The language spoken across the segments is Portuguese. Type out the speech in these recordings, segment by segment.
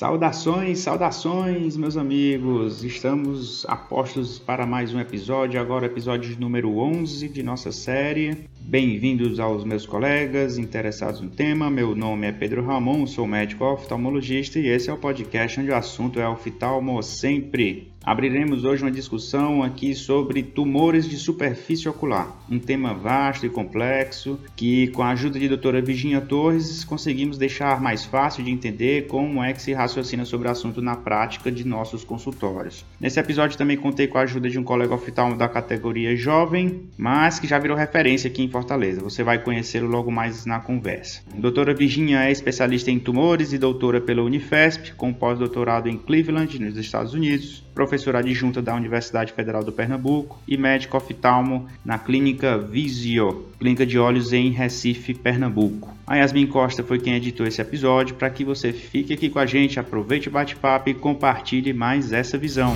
Saudações, saudações, meus amigos! Estamos apostos para mais um episódio, agora episódio número 11 de nossa série. Bem-vindos aos meus colegas interessados no tema. Meu nome é Pedro Ramon, sou médico oftalmologista e esse é o podcast onde o assunto é oftalmo sempre. Abriremos hoje uma discussão aqui sobre tumores de superfície ocular, um tema vasto e complexo que, com a ajuda de doutora Virginia Torres, conseguimos deixar mais fácil de entender como é que se raciocina sobre o assunto na prática de nossos consultórios. Nesse episódio também contei com a ajuda de um colega oftalmo da categoria jovem, mas que já virou referência aqui em Fortaleza. Você vai conhecê-lo logo mais na conversa. Doutora Virginia é especialista em tumores e doutora pela Unifesp, com pós-doutorado em Cleveland, nos Estados Unidos professora adjunta da Universidade Federal do Pernambuco e médico oftalmo na Clínica Visio, clínica de olhos em Recife, Pernambuco. A Yasmin Costa foi quem editou esse episódio para que você fique aqui com a gente, aproveite o bate-papo e compartilhe mais essa visão.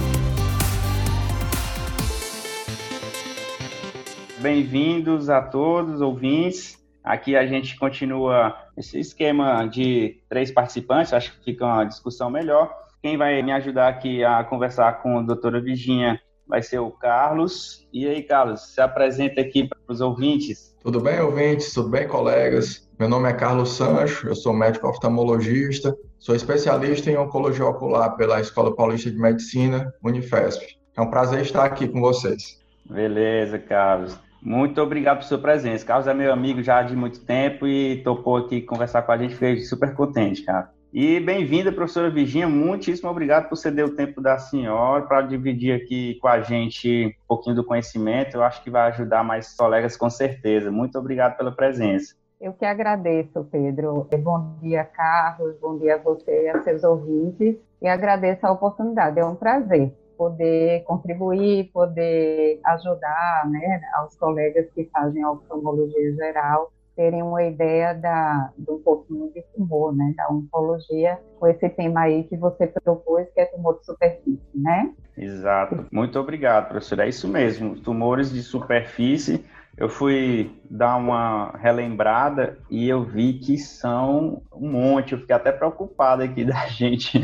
Bem-vindos a todos, ouvintes. Aqui a gente continua esse esquema de três participantes, acho que fica uma discussão melhor. Quem vai me ajudar aqui a conversar com a doutora Virginia vai ser o Carlos. E aí, Carlos, se apresenta aqui para os ouvintes. Tudo bem, ouvintes? Tudo bem, colegas? Meu nome é Carlos Sancho, eu sou médico oftalmologista, sou especialista em oncologia ocular pela Escola Paulista de Medicina, Unifesp. É um prazer estar aqui com vocês. Beleza, Carlos. Muito obrigado por sua presença. Carlos é meu amigo já de muito tempo e topou aqui conversar com a gente, fiquei super contente, cara. E bem-vinda, professora Virginia. Muitíssimo obrigado por ceder o tempo da senhora para dividir aqui com a gente um pouquinho do conhecimento. Eu acho que vai ajudar mais colegas com certeza. Muito obrigado pela presença. Eu que agradeço, Pedro. Bom dia, Carlos. Bom dia a você e a seus ouvintes. E agradeço a oportunidade. É um prazer poder contribuir, poder ajudar né, aos colegas que fazem a oftalmologia geral terem uma ideia da, do pouquinho de tumor, né, da oncologia, com esse tema aí que você propôs, que é tumor de superfície, né? Exato. Muito obrigado, professora. É isso mesmo, tumores de superfície. Eu fui dar uma relembrada e eu vi que são um monte. Eu fiquei até preocupado aqui da gente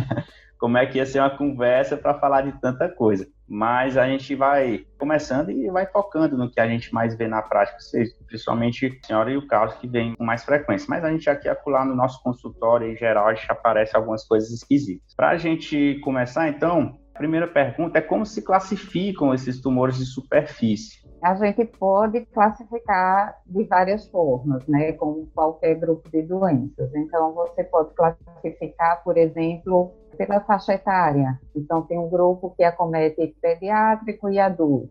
como é que ia ser uma conversa para falar de tanta coisa. Mas a gente vai começando e vai focando no que a gente mais vê na prática, principalmente a senhora e o Carlos, que vem com mais frequência. Mas a gente aqui acolá no nosso consultório, em geral, a gente aparece algumas coisas esquisitas. Para a gente começar, então, a primeira pergunta é como se classificam esses tumores de superfície? A gente pode classificar de várias formas, né, como qualquer grupo de doenças. Então, você pode classificar, por exemplo, pela faixa etária. Então, tem um grupo que acomete pediátrico e adulto.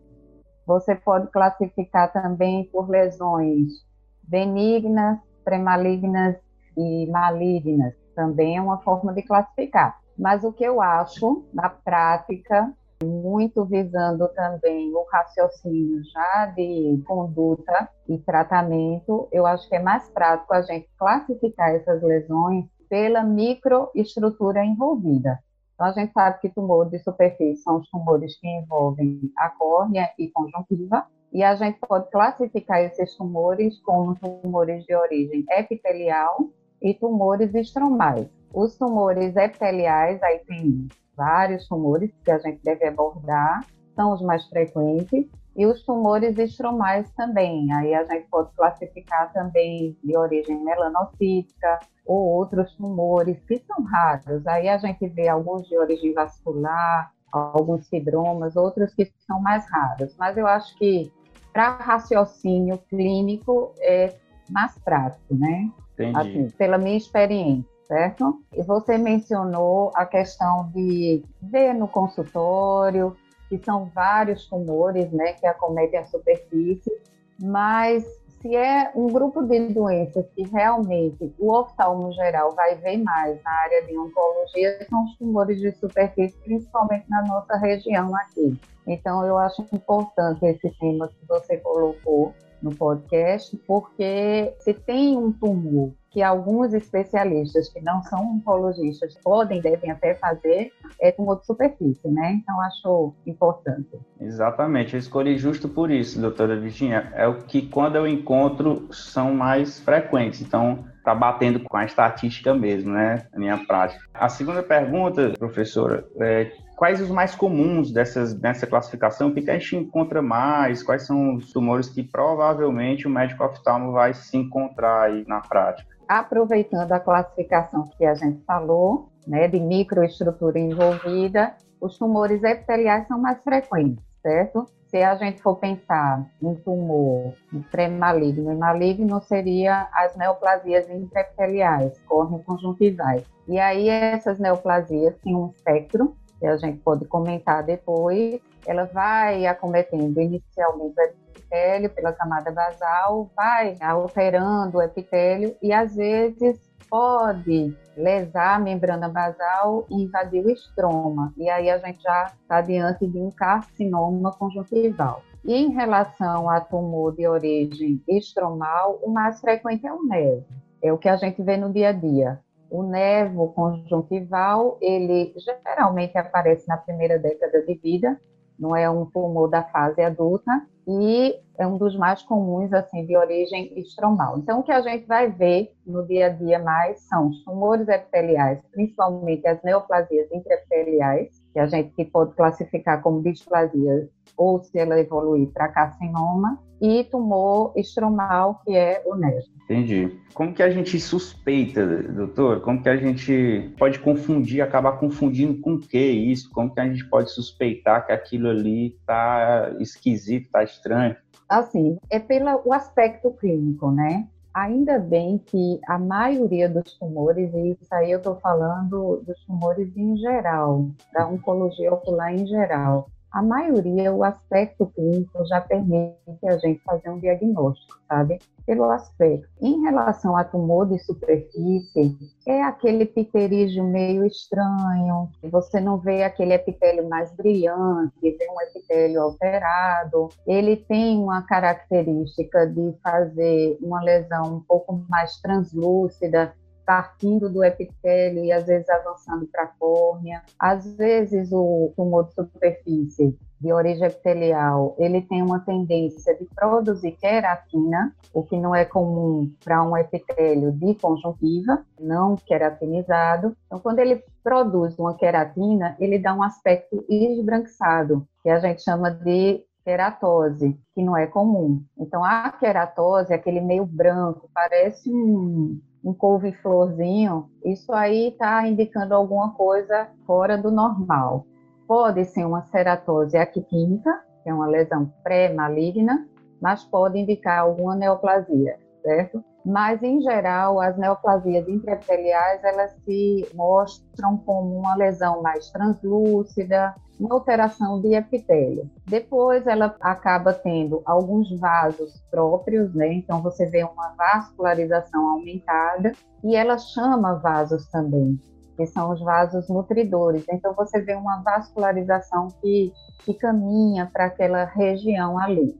Você pode classificar também por lesões benignas, premalignas e malignas. Também é uma forma de classificar. Mas o que eu acho, na prática, muito visando também o raciocínio já de conduta e tratamento, eu acho que é mais prático a gente classificar essas lesões pela microestrutura envolvida. Então, a gente sabe que tumores de superfície são os tumores que envolvem a córnea e conjuntiva, e a gente pode classificar esses tumores como tumores de origem epitelial e tumores estromais. Os tumores epiteliais, aí tem vários tumores que a gente deve abordar, são os mais frequentes, e os tumores estromais também. Aí a gente pode classificar também de origem melanocítica ou outros tumores que são raros. Aí a gente vê alguns de origem vascular, alguns fibromas, outros que são mais raros. Mas eu acho que para raciocínio clínico é mais prático, né? Entendi. Assim, pela minha experiência certo? E você mencionou a questão de ver no consultório, que são vários tumores, né, que acometem a superfície, mas se é um grupo de doenças que realmente o oftalmo geral vai ver mais na área de oncologia, são os tumores de superfície, principalmente na nossa região aqui. Então, eu acho importante esse tema que você colocou no no podcast, porque se tem um tumor que alguns especialistas que não são oncologistas podem, devem até fazer, é tumor de superfície, né? Então, acho importante. Exatamente, eu escolhi justo por isso, doutora Virginia. É o que, quando eu encontro, são mais frequentes. Então, está batendo com a estatística mesmo, né? A minha prática. A segunda pergunta, professora, é quais os mais comuns dessas, dessa classificação? O que a gente encontra mais? Quais são os tumores que provavelmente o médico oftalmo vai se encontrar aí na prática? Aproveitando a classificação que a gente falou, né, de microestrutura envolvida, os tumores epiteliais são mais frequentes, certo? Se a gente for pensar em tumor pré-maligno e maligno, seria as neoplasias intraepiteliais, correm conjuntivais. E aí essas neoplasias têm um espectro, que a gente pode comentar depois, ela vai acometendo inicialmente epitélio pela camada basal, vai alterando o epitélio e às vezes pode lesar a membrana basal e invadir o estroma. E aí a gente já está diante de um carcinoma conjuntival. E em relação a tumor de origem estromal, o mais frequente é o nevo. É o que a gente vê no dia a dia. O nevo conjuntival, ele geralmente aparece na primeira década de vida, não é um tumor da fase adulta e é um dos mais comuns assim de origem estromal. Então o que a gente vai ver no dia a dia mais são os tumores epiteliais, principalmente as neoplasias intraepiteliais, que a gente pode classificar como displasia ou se ela evoluir para carcinoma, e tumor estromal, que é o NES. Entendi. Como que a gente suspeita, doutor? Como que a gente pode confundir, acabar confundindo com o que isso? Como que a gente pode suspeitar que aquilo ali está esquisito, está estranho? Assim, é pelo o aspecto clínico, né? Ainda bem que a maioria dos tumores, e isso aí eu estou falando dos tumores em geral, da oncologia ocular em geral, a maioria, o aspecto clínico já permite a gente fazer um diagnóstico, sabe? Pelo aspecto. Em relação a tumor de superfície, é aquele pterígio meio estranho, você não vê aquele epitélio mais brilhante, vê um epitélio alterado. Ele tem uma característica de fazer uma lesão um pouco mais translúcida, partindo do epitélio e às vezes avançando para a córnea. Às vezes o tumor de superfície de origem epitelial, ele tem uma tendência de produzir queratina, o que não é comum para um epitélio de conjuntiva, não queratinizado. Então, quando ele produz uma queratina, ele dá um aspecto esbranquiçado, que a gente chama de queratose, que não é comum. Então, a queratose é aquele meio branco, parece um, um couve-florzinho, isso aí está indicando alguma coisa fora do normal. Pode ser uma ceratose aquiquímica, que é uma lesão pré-maligna, mas pode indicar alguma neoplasia, certo? Mas, em geral, as neoplasias intraepiteliais, elas se mostram como uma lesão mais translúcida, uma alteração de epitélio. Depois ela acaba tendo alguns vasos próprios, né? Então você vê uma vascularização aumentada e ela chama vasos também, que são os vasos nutridores. Então você vê uma vascularização que, que caminha para aquela região ali.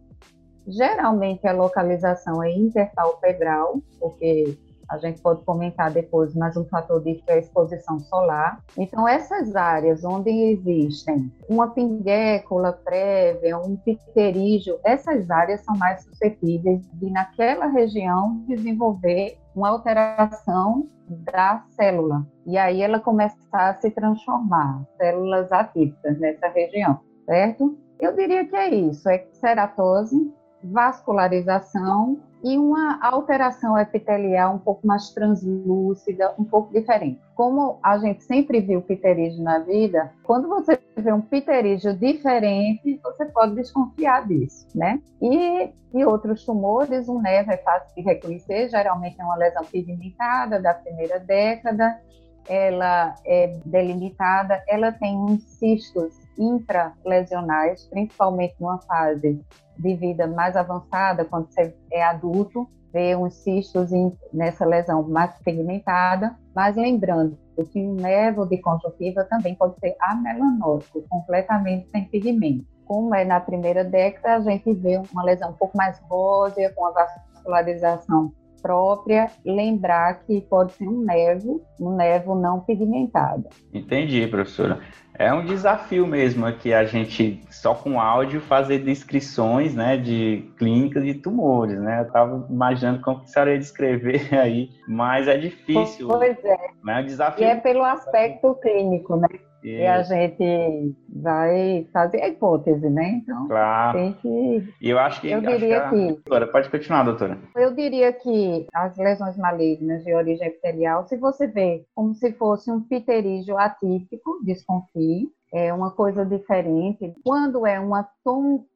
Geralmente a localização é interpalpebral, porque a gente pode comentar depois, mas um fator disso é a exposição solar. Então, essas áreas onde existem uma pinguécula prévia, um pterígio, essas áreas são mais suscetíveis de, naquela região, desenvolver uma alteração da célula. E aí ela começa a se transformar, células atípicas nessa região, certo? Eu diria que é isso, é ceratose, vascularização e uma alteração epitelial um pouco mais translúcida, um pouco diferente. Como a gente sempre viu pterígio na vida, quando você vê um pterígio diferente, você pode desconfiar disso, né? E, e outros tumores, um nevo é fácil de reconhecer, geralmente é uma lesão pigmentada da primeira década, ela é delimitada, ela tem uns cistos intralesionais, principalmente numa fase de vida mais avançada, quando você é adulto, vê uns cistos nessa lesão mais pigmentada, mas lembrando que um nevo de conjuntiva também pode ser amelanótico, completamente sem pigmento. como é na primeira década, a gente vê uma lesão um pouco mais rósea, com a vascularização própria, lembrar que pode ser um nevo, um nevo não pigmentado. Entendi, professora. É um desafio mesmo aqui a gente, só com áudio, fazer descrições né, de clínicas de tumores, né? Eu estava imaginando como que a senhora ia descrever aí, mas é difícil. Pois é. Né? É um desafio. E é pelo aspecto clínico, né? E... e a gente vai fazer a hipótese, né? Então, claro. tem que. E eu acho que. Eu diria que. que doutora, pode continuar, doutora. Eu diria que as lesões malignas de origem epitelial, se você vê como se fosse um pterígio atípico, desconfie. É uma coisa diferente. Quando é uma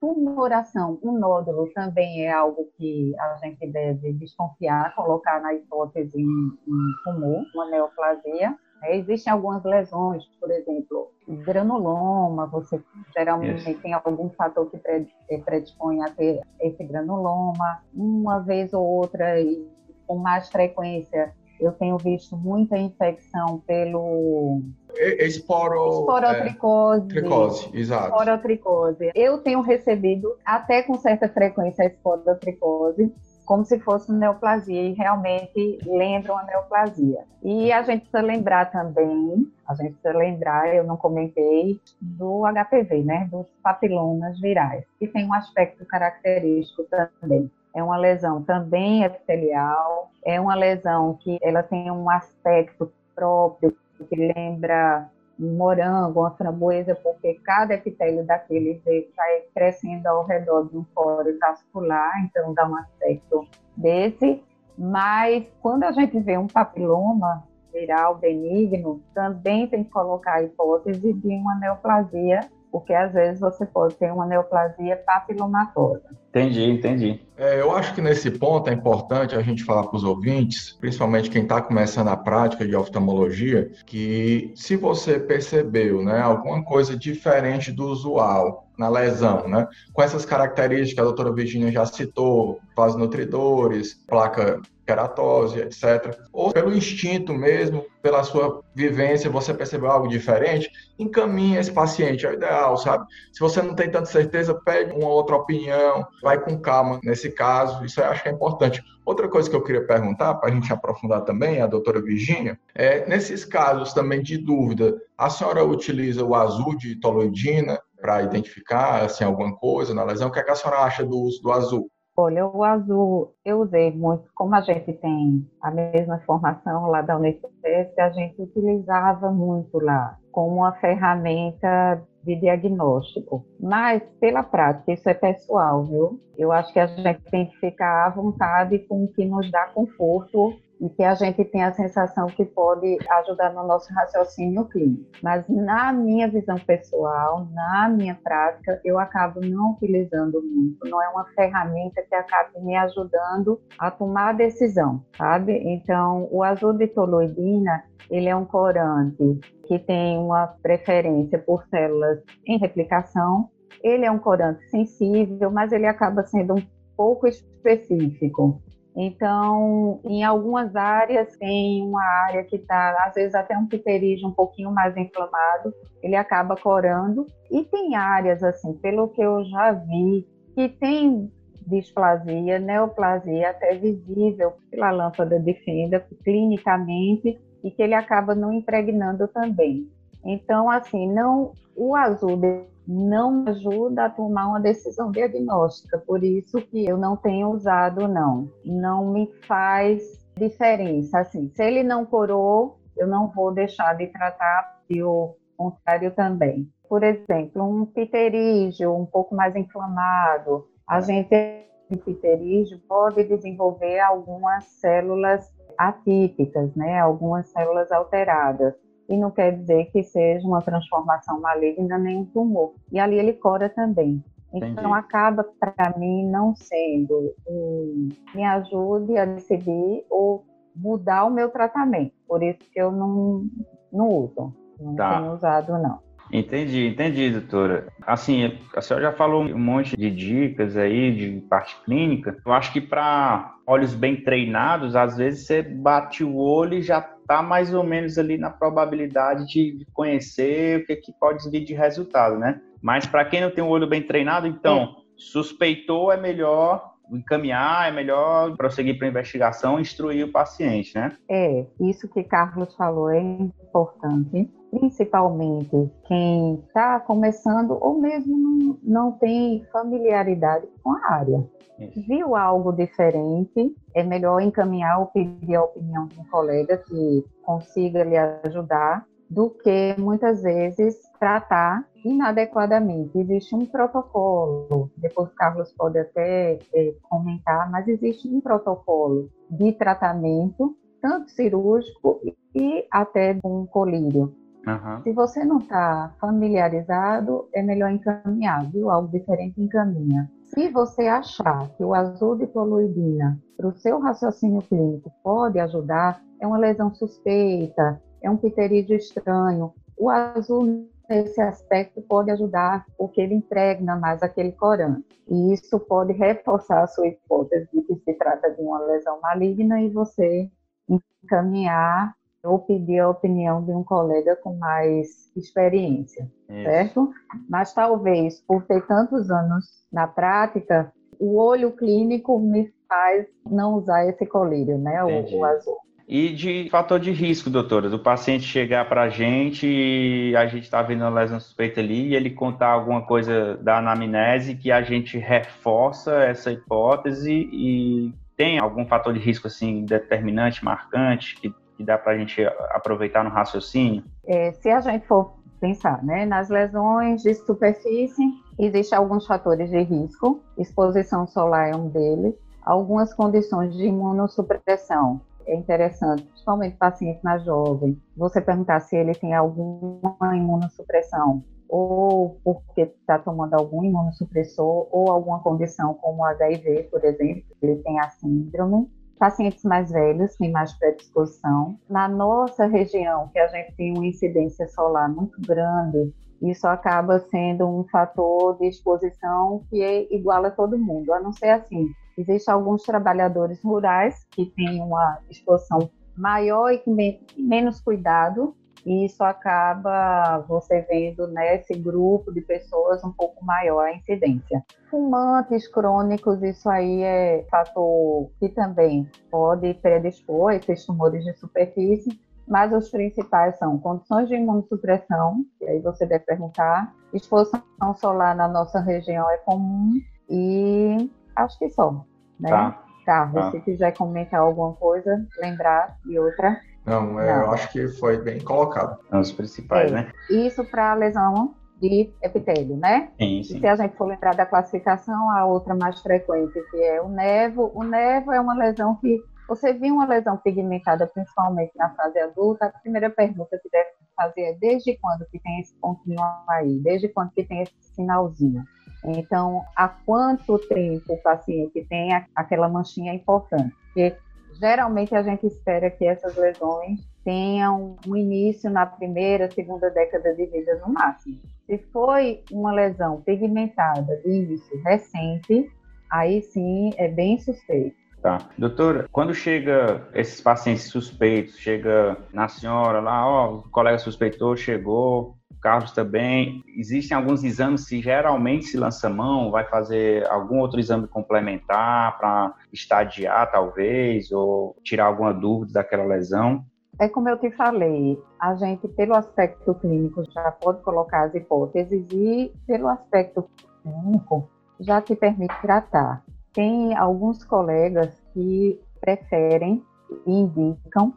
tumoração, um nódulo também é algo que a gente deve desconfiar, colocar na hipótese um tumor, uma neoplasia. É, existem algumas lesões, por exemplo, granuloma, você geralmente yes. tem algum fator que eh, predispõe a ter esse granuloma. Uma vez ou outra, e com mais frequência, eu tenho visto muita infecção pelo Esporo, esporotricose. É, tricose, exato. Esporotricose. Eu tenho recebido até com certa frequência a esporotricose como se fosse neoplasia e realmente lembra uma neoplasia. E a gente precisa lembrar também, a gente precisa lembrar, eu não comentei, do HPV, né, dos papilomas virais, que tem um aspecto característico também. É uma lesão também epitelial, é uma lesão que ela tem um aspecto próprio que lembra um morango, uma framboesa, porque cada epitélio daquele vai crescendo ao redor de um fórum vascular, então dá um aspecto desse. Mas quando a gente vê um papiloma viral benigno, também tem que colocar a hipótese de uma neoplasia porque às vezes você pode ter uma neoplasia papilomatosa. Entendi, entendi. É, eu acho que nesse ponto é importante a gente falar para os ouvintes, principalmente quem está começando a prática de oftalmologia, que se você percebeu né, alguma coisa diferente do usual na lesão, né, com essas características que a doutora Virginia já citou, vasinutridores, placa queratose, etc. Ou pelo instinto mesmo, pela sua vivência, você percebeu algo diferente, encaminha esse paciente, é o ideal, sabe? Se você não tem tanta certeza, pede uma outra opinião, vai com calma nesse caso, isso eu acho que é importante. Outra coisa que eu queria perguntar, para a gente aprofundar também, a doutora Virginia, é, nesses casos também de dúvida, a senhora utiliza o azul de toloidina para identificar assim, alguma coisa na lesão? O que, é que a senhora acha do uso do azul? Olha, o azul eu usei muito, como a gente tem a mesma formação lá da Unicef, a gente utilizava muito lá como uma ferramenta de diagnóstico. Mas, pela prática, isso é pessoal, viu? Eu acho que a gente tem que ficar à vontade com o que nos dá conforto e que a gente tem a sensação que pode ajudar no nosso raciocínio clínico. Mas na minha visão pessoal, na minha prática, eu acabo não utilizando muito. Não é uma ferramenta que acabe me ajudando a tomar decisão, sabe? Então, o azul de toluidina, ele é um corante que tem uma preferência por células em replicação. Ele é um corante sensível, mas ele acaba sendo um pouco específico. Então, em algumas áreas, tem uma área que está, às vezes, até um pterígio um pouquinho mais inflamado, ele acaba corando. E tem áreas, assim, pelo que eu já vi, que tem displasia, neoplasia, até visível pela lâmpada de fenda, clinicamente, e que ele acaba não impregnando também. Então, assim, não o azul não ajuda a tomar uma decisão diagnóstica, por isso que eu não tenho usado, não. Não me faz diferença. Assim, se ele não curou, eu não vou deixar de tratar, e o contrário também. Por exemplo, um pterígio um pouco mais inflamado, a gente de pterígio pode desenvolver algumas células atípicas, né? Algumas células alteradas e não quer dizer que seja uma transformação maligna nem um tumor. E ali ele cora também. Então Entendi. acaba para mim não sendo um, me ajude a decidir ou mudar o meu tratamento. Por isso que eu não, não uso, não tá. tenho usado não. Entendi, entendi, doutora. Assim, a senhora já falou um monte de dicas aí de parte clínica. Eu acho que para olhos bem treinados, às vezes você bate o olho e já está mais ou menos ali na probabilidade de conhecer o que, que pode vir de resultado, né? Mas para quem não tem o olho bem treinado, então, é. suspeitou é melhor encaminhar, é melhor prosseguir para a investigação e instruir o paciente, né? É, isso que Carlos falou é importante, principalmente quem está começando ou mesmo não, não tem familiaridade com a área. Isso. Viu algo diferente, é melhor encaminhar ou pedir a opinião de um colega que consiga lhe ajudar do que muitas vezes tratar inadequadamente. Existe um protocolo, depois o Carlos pode até é, comentar, mas existe um protocolo de tratamento, tanto cirúrgico e até com colírio. Uhum. Se você não está familiarizado, é melhor encaminhar, viu? Algo diferente encaminha. Se você achar que o azul de toluidina para o seu raciocínio clínico pode ajudar, é uma lesão suspeita, é um pterídeo estranho, o azul nesse aspecto pode ajudar porque ele impregna mais aquele corante. E isso pode reforçar a sua hipótese de que se trata de uma lesão maligna e você encaminhar ou pedir a opinião de um colega com mais experiência, isso. certo? Mas talvez por ter tantos anos na prática, o olho clínico me faz não usar esse colírio, né, o, o azul. E de fator de risco, doutora, do paciente chegar para a gente e a gente está vendo uma lesão suspeita ali e ele contar alguma coisa da anamnese que a gente reforça essa hipótese e tem algum fator de risco assim determinante, marcante, que, que dá para a gente aproveitar no raciocínio? É, se a gente for pensar né, nas lesões de superfície, existem alguns fatores de risco, exposição solar é um deles, algumas condições de imunossupressão, é interessante, principalmente paciente mais jovem, você perguntar se ele tem alguma imunossupressão ou porque está tomando algum imunossupressor ou alguma condição como HIV, por exemplo, ele tem a síndrome. Pacientes mais velhos têm mais predisposição. Na nossa região, que a gente tem uma incidência solar muito grande, isso acaba sendo um fator de exposição que é igual a todo mundo, a não ser assim, Existem alguns trabalhadores rurais que têm uma exposição maior e com menos cuidado, e isso acaba você vendo nesse grupo de pessoas um pouco maior a incidência. Fumantes crônicos, isso aí é fator que também pode predispor esses tumores de superfície, mas os principais são condições de imunossupressão, que aí você deve perguntar, exposição solar na nossa região é comum e Acho que só, né? Tá. Carlos, tá. se quiser comentar alguma coisa, lembrar e outra. Não, é, Não. eu acho que foi bem colocado. São os principais, é. né? Isso para lesão de epitélio, né? Sim, sim. E se a gente for lembrar da classificação, a outra mais frequente, que é o nevo. O nevo é uma lesão que você viu uma lesão pigmentada, principalmente na fase adulta, a primeira pergunta que deve fazer é desde quando que tem esse pontinho aí? Desde quando que tem esse sinalzinho? Então, há quanto tempo o paciente tem aquela manchinha importante? Porque geralmente a gente espera que essas lesões tenham um início na primeira, segunda década de vida no máximo. Se foi uma lesão pigmentada de início recente, aí sim é bem suspeito. Tá. Doutora, quando chega esses pacientes suspeitos, chega na senhora lá, ó, o colega suspeitou, chegou, Carlos também. Existem alguns exames que geralmente se lança mão, vai fazer algum outro exame complementar para estadiar, talvez, ou tirar alguma dúvida daquela lesão? É como eu te falei, a gente, pelo aspecto clínico, já pode colocar as hipóteses e, pelo aspecto clínico, já te permite tratar. Tem alguns colegas que preferem e indicam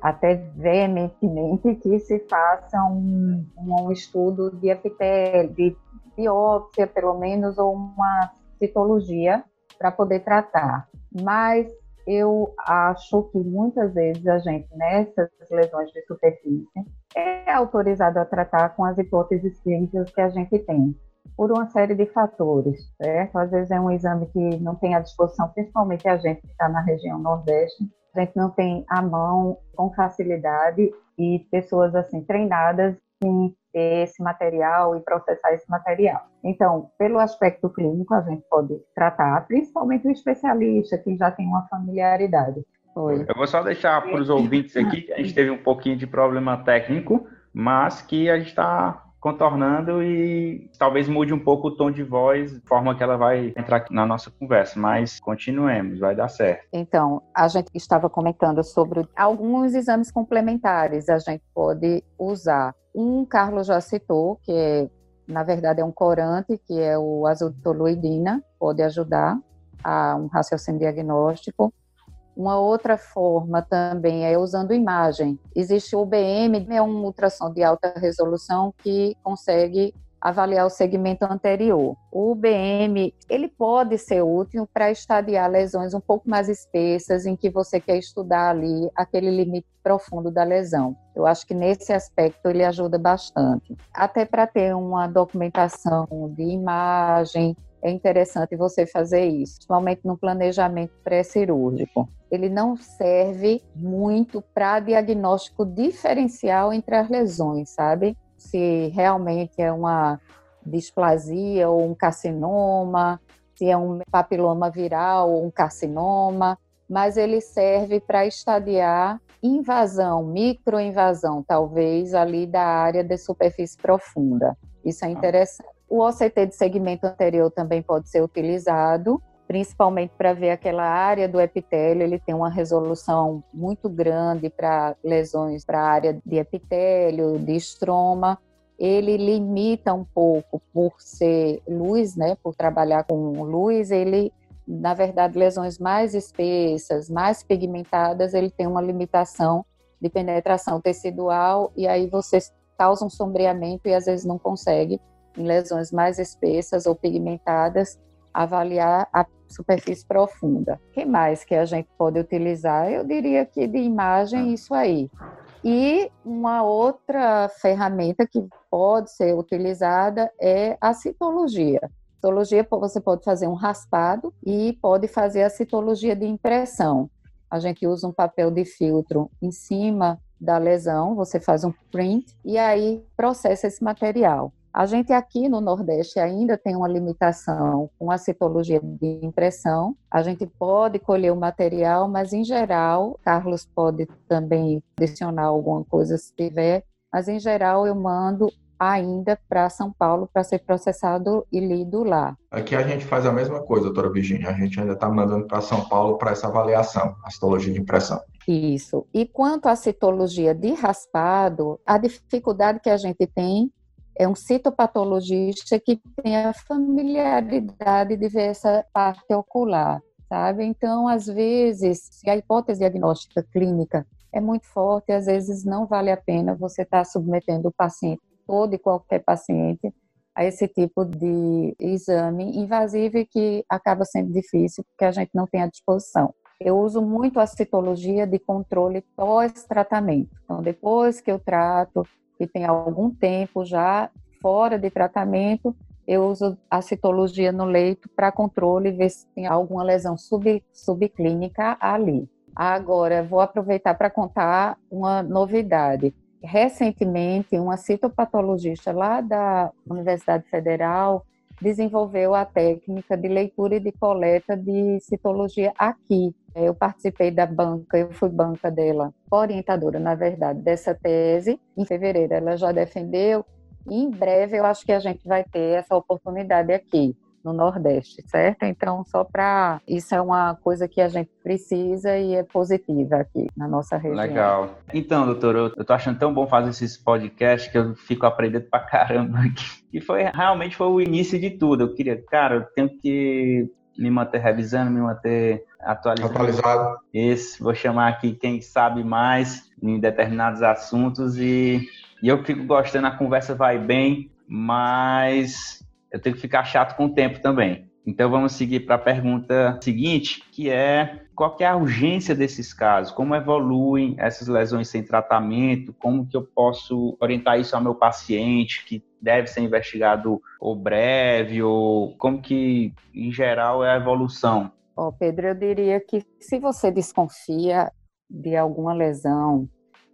até veementemente que se faça um, um estudo de epitélio, de biópsia, pelo menos, ou uma citologia para poder tratar. Mas eu acho que muitas vezes a gente, nessas lesões de superfície, é autorizado a tratar com as hipóteses clínicas que a gente tem, por uma série de fatores, certo? Às vezes é um exame que não tem à disposição, principalmente a gente que está na região Nordeste, a gente não tem a mão com facilidade e pessoas assim treinadas sim ter esse material e processar esse material. Então, pelo aspecto clínico, a gente pode tratar, principalmente o especialista que já tem uma familiaridade. Oi. Eu vou só deixar para os ouvintes aqui que a gente teve um pouquinho de problema técnico, mas que a gente está contornando e talvez mude um pouco o tom de voz, forma que ela vai entrar na nossa conversa, mas continuemos, vai dar certo. Então, a gente estava comentando sobre alguns exames complementares a gente pode usar. Um, Carlos já citou, que é, na verdade é um corante, que é o azotoluidina, pode ajudar a um raciocínio diagnóstico. Uma outra forma também é usando imagem. Existe o UBM, é um ultrassom de alta resolução que consegue avaliar o segmento anterior. O UBM, ele pode ser útil para estadiar lesões um pouco mais espessas, em que você quer estudar ali aquele limite profundo da lesão. Eu acho que nesse aspecto ele ajuda bastante. Até para ter uma documentação de imagem, é interessante você fazer isso, principalmente no planejamento pré-cirúrgico. Ele não serve muito para diagnóstico diferencial entre as lesões, sabe? Se realmente é uma displasia ou um carcinoma, se é um papiloma viral ou um carcinoma, mas ele serve para estadiar invasão, microinvasão, talvez ali da área de superfície profunda. Isso é interessante. O OCT de segmento anterior também pode ser utilizado, principalmente para ver aquela área do epitélio. Ele tem uma resolução muito grande para lesões para a área de epitélio, de estroma. Ele limita um pouco por ser luz, né? Por trabalhar com luz, ele na verdade, lesões mais espessas, mais pigmentadas, ele tem uma limitação de penetração tecidual e aí você causa um sombreamento e às vezes não consegue em lesões mais espessas ou pigmentadas, avaliar a superfície profunda. O que mais que a gente pode utilizar? Eu diria que de imagem, isso aí. E uma outra ferramenta que pode ser utilizada é a citologia. Citologia, você pode fazer um raspado e pode fazer a citologia de impressão. A gente usa um papel de filtro em cima da lesão, você faz um print e aí processa esse material. A gente aqui no Nordeste ainda tem uma limitação com a citologia de impressão. A gente pode colher o material, mas em geral, Carlos pode também adicionar alguma coisa se tiver, mas em geral eu mando ainda para São Paulo para ser processado e lido lá. Aqui a gente faz a mesma coisa, doutora Virginia. A gente ainda está mandando para São Paulo para essa avaliação, a citologia de impressão. Isso. E quanto à citologia de raspado, a dificuldade que a gente tem é um citopatologista que tem a familiaridade de ver essa parte ocular, sabe? Então, às vezes, se a hipótese diagnóstica clínica é muito forte, às vezes não vale a pena você estar tá submetendo o paciente, todo e qualquer paciente, a esse tipo de exame invasivo que acaba sendo difícil porque a gente não tem à disposição. Eu uso muito a citologia de controle pós-tratamento. Então, depois que eu trato, que tem algum tempo já fora de tratamento, eu uso a citologia no leito para controle ver se tem alguma lesão sub, subclínica ali. Agora, vou aproveitar para contar uma novidade. Recentemente, uma citopatologista lá da Universidade Federal desenvolveu a técnica de leitura e de coleta de citologia aqui. Eu participei da banca, eu fui banca dela, orientadora, na verdade, dessa tese. Em fevereiro ela já defendeu. E em breve eu acho que a gente vai ter essa oportunidade aqui no Nordeste, certo? Então, só para. Isso é uma coisa que a gente precisa e é positiva aqui na nossa região. Legal. Então, doutor, eu, tô achando tão bom fazer esses podcasts que eu fico aprendendo pra caramba aqui. E foi realmente foi o início de tudo. Eu queria, cara, eu tenho que me manter revisando, me manter atualizado. atualizado. Esse, vou chamar aqui quem sabe mais em determinados assuntos e, e eu fico gostando, a conversa vai bem, mas eu tenho que ficar chato com o tempo também. Então vamos seguir para a pergunta seguinte, que é qual que é a urgência desses casos? Como evoluem essas lesões sem tratamento? Como que eu posso orientar isso ao meu paciente que deve ser investigado ou breve ou como que em geral é a evolução? Oh, Pedro, eu diria que se você desconfia de alguma lesão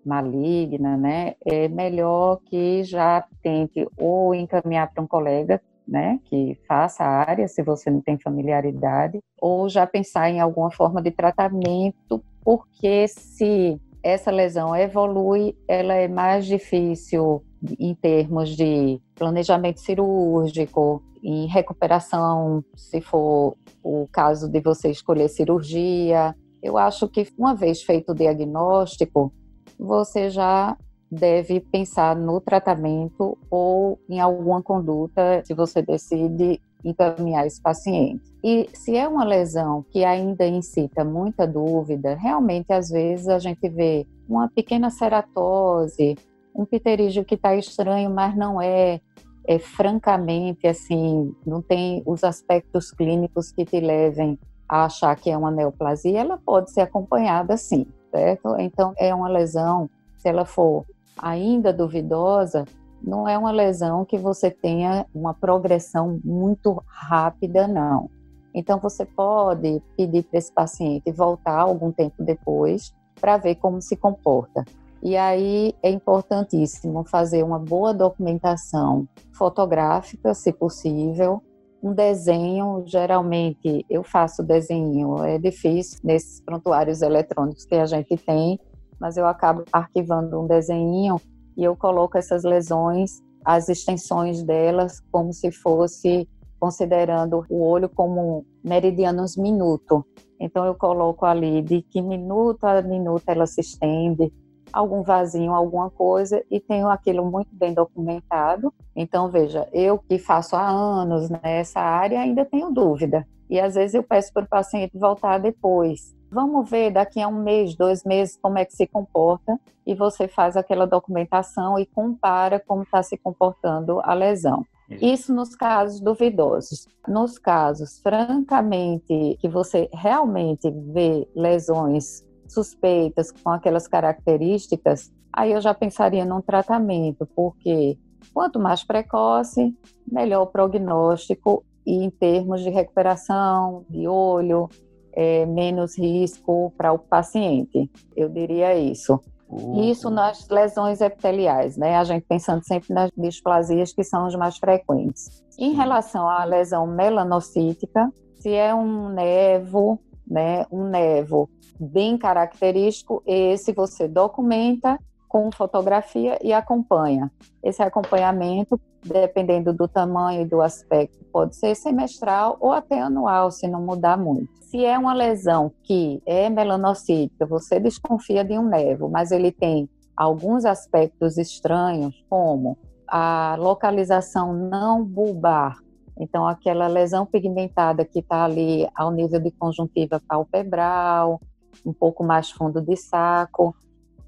maligna, né, é melhor que já tente ou encaminhar para um colega, né, que faça a área, se você não tem familiaridade, ou já pensar em alguma forma de tratamento, porque se essa lesão evolui, ela é mais difícil em termos de planejamento cirúrgico, em recuperação, se for o caso de você escolher cirurgia. Eu acho que uma vez feito o diagnóstico, você já deve pensar no tratamento ou em alguma conduta se você decide encaminhar esse paciente. E se é uma lesão que ainda incita muita dúvida, realmente às vezes a gente vê uma pequena ceratose, um pterígio que está estranho, mas não é, é francamente assim, não tem os aspectos clínicos que te levem a achar que é uma neoplasia, ela pode ser acompanhada sim, certo? Então é uma lesão, se ela for ainda duvidosa, não é uma lesão que você tenha uma progressão muito rápida, não. Então, você pode pedir para esse paciente voltar algum tempo depois para ver como se comporta. E aí é importantíssimo fazer uma boa documentação fotográfica, se possível, um desenho, geralmente eu faço desenho, é difícil nesses prontuários eletrônicos que a gente tem, mas eu acabo arquivando um desenho e eu coloco essas lesões, as extensões delas, como se fosse considerando o olho como meridianos minuto. Então eu coloco ali de que minuto a minuto ela se estende, algum vasinho, alguma coisa, e tenho aquilo muito bem documentado. Então, veja, eu que faço há anos nessa área ainda tenho dúvida. E às vezes eu peço para o paciente voltar depois. Vamos ver daqui a um mês, dois meses, como é que se comporta, e você faz aquela documentação e compara como está se comportando a lesão. Isso nos casos duvidosos. Nos casos, francamente, que você realmente vê lesões suspeitas com aquelas características, aí eu já pensaria num tratamento, porque quanto mais precoce, melhor o prognóstico e em termos de recuperação de olho, é, menos risco para o paciente. Eu diria isso. Uhum. Isso nas lesões epiteliais, né? A gente pensando sempre nas displasias que são as mais frequentes. Em relação à lesão melanocítica, se é um nevo, né, um nevo bem característico, esse você documenta com fotografia e acompanha. Esse acompanhamento, dependendo do tamanho e do aspecto, pode ser semestral ou até anual, se não mudar muito. Se é uma lesão que é melanocítica, você desconfia de um nevo, mas ele tem alguns aspectos estranhos, como a localização não bulbar, então aquela lesão pigmentada que está ali ao nível de conjuntiva palpebral, um pouco mais fundo de saco,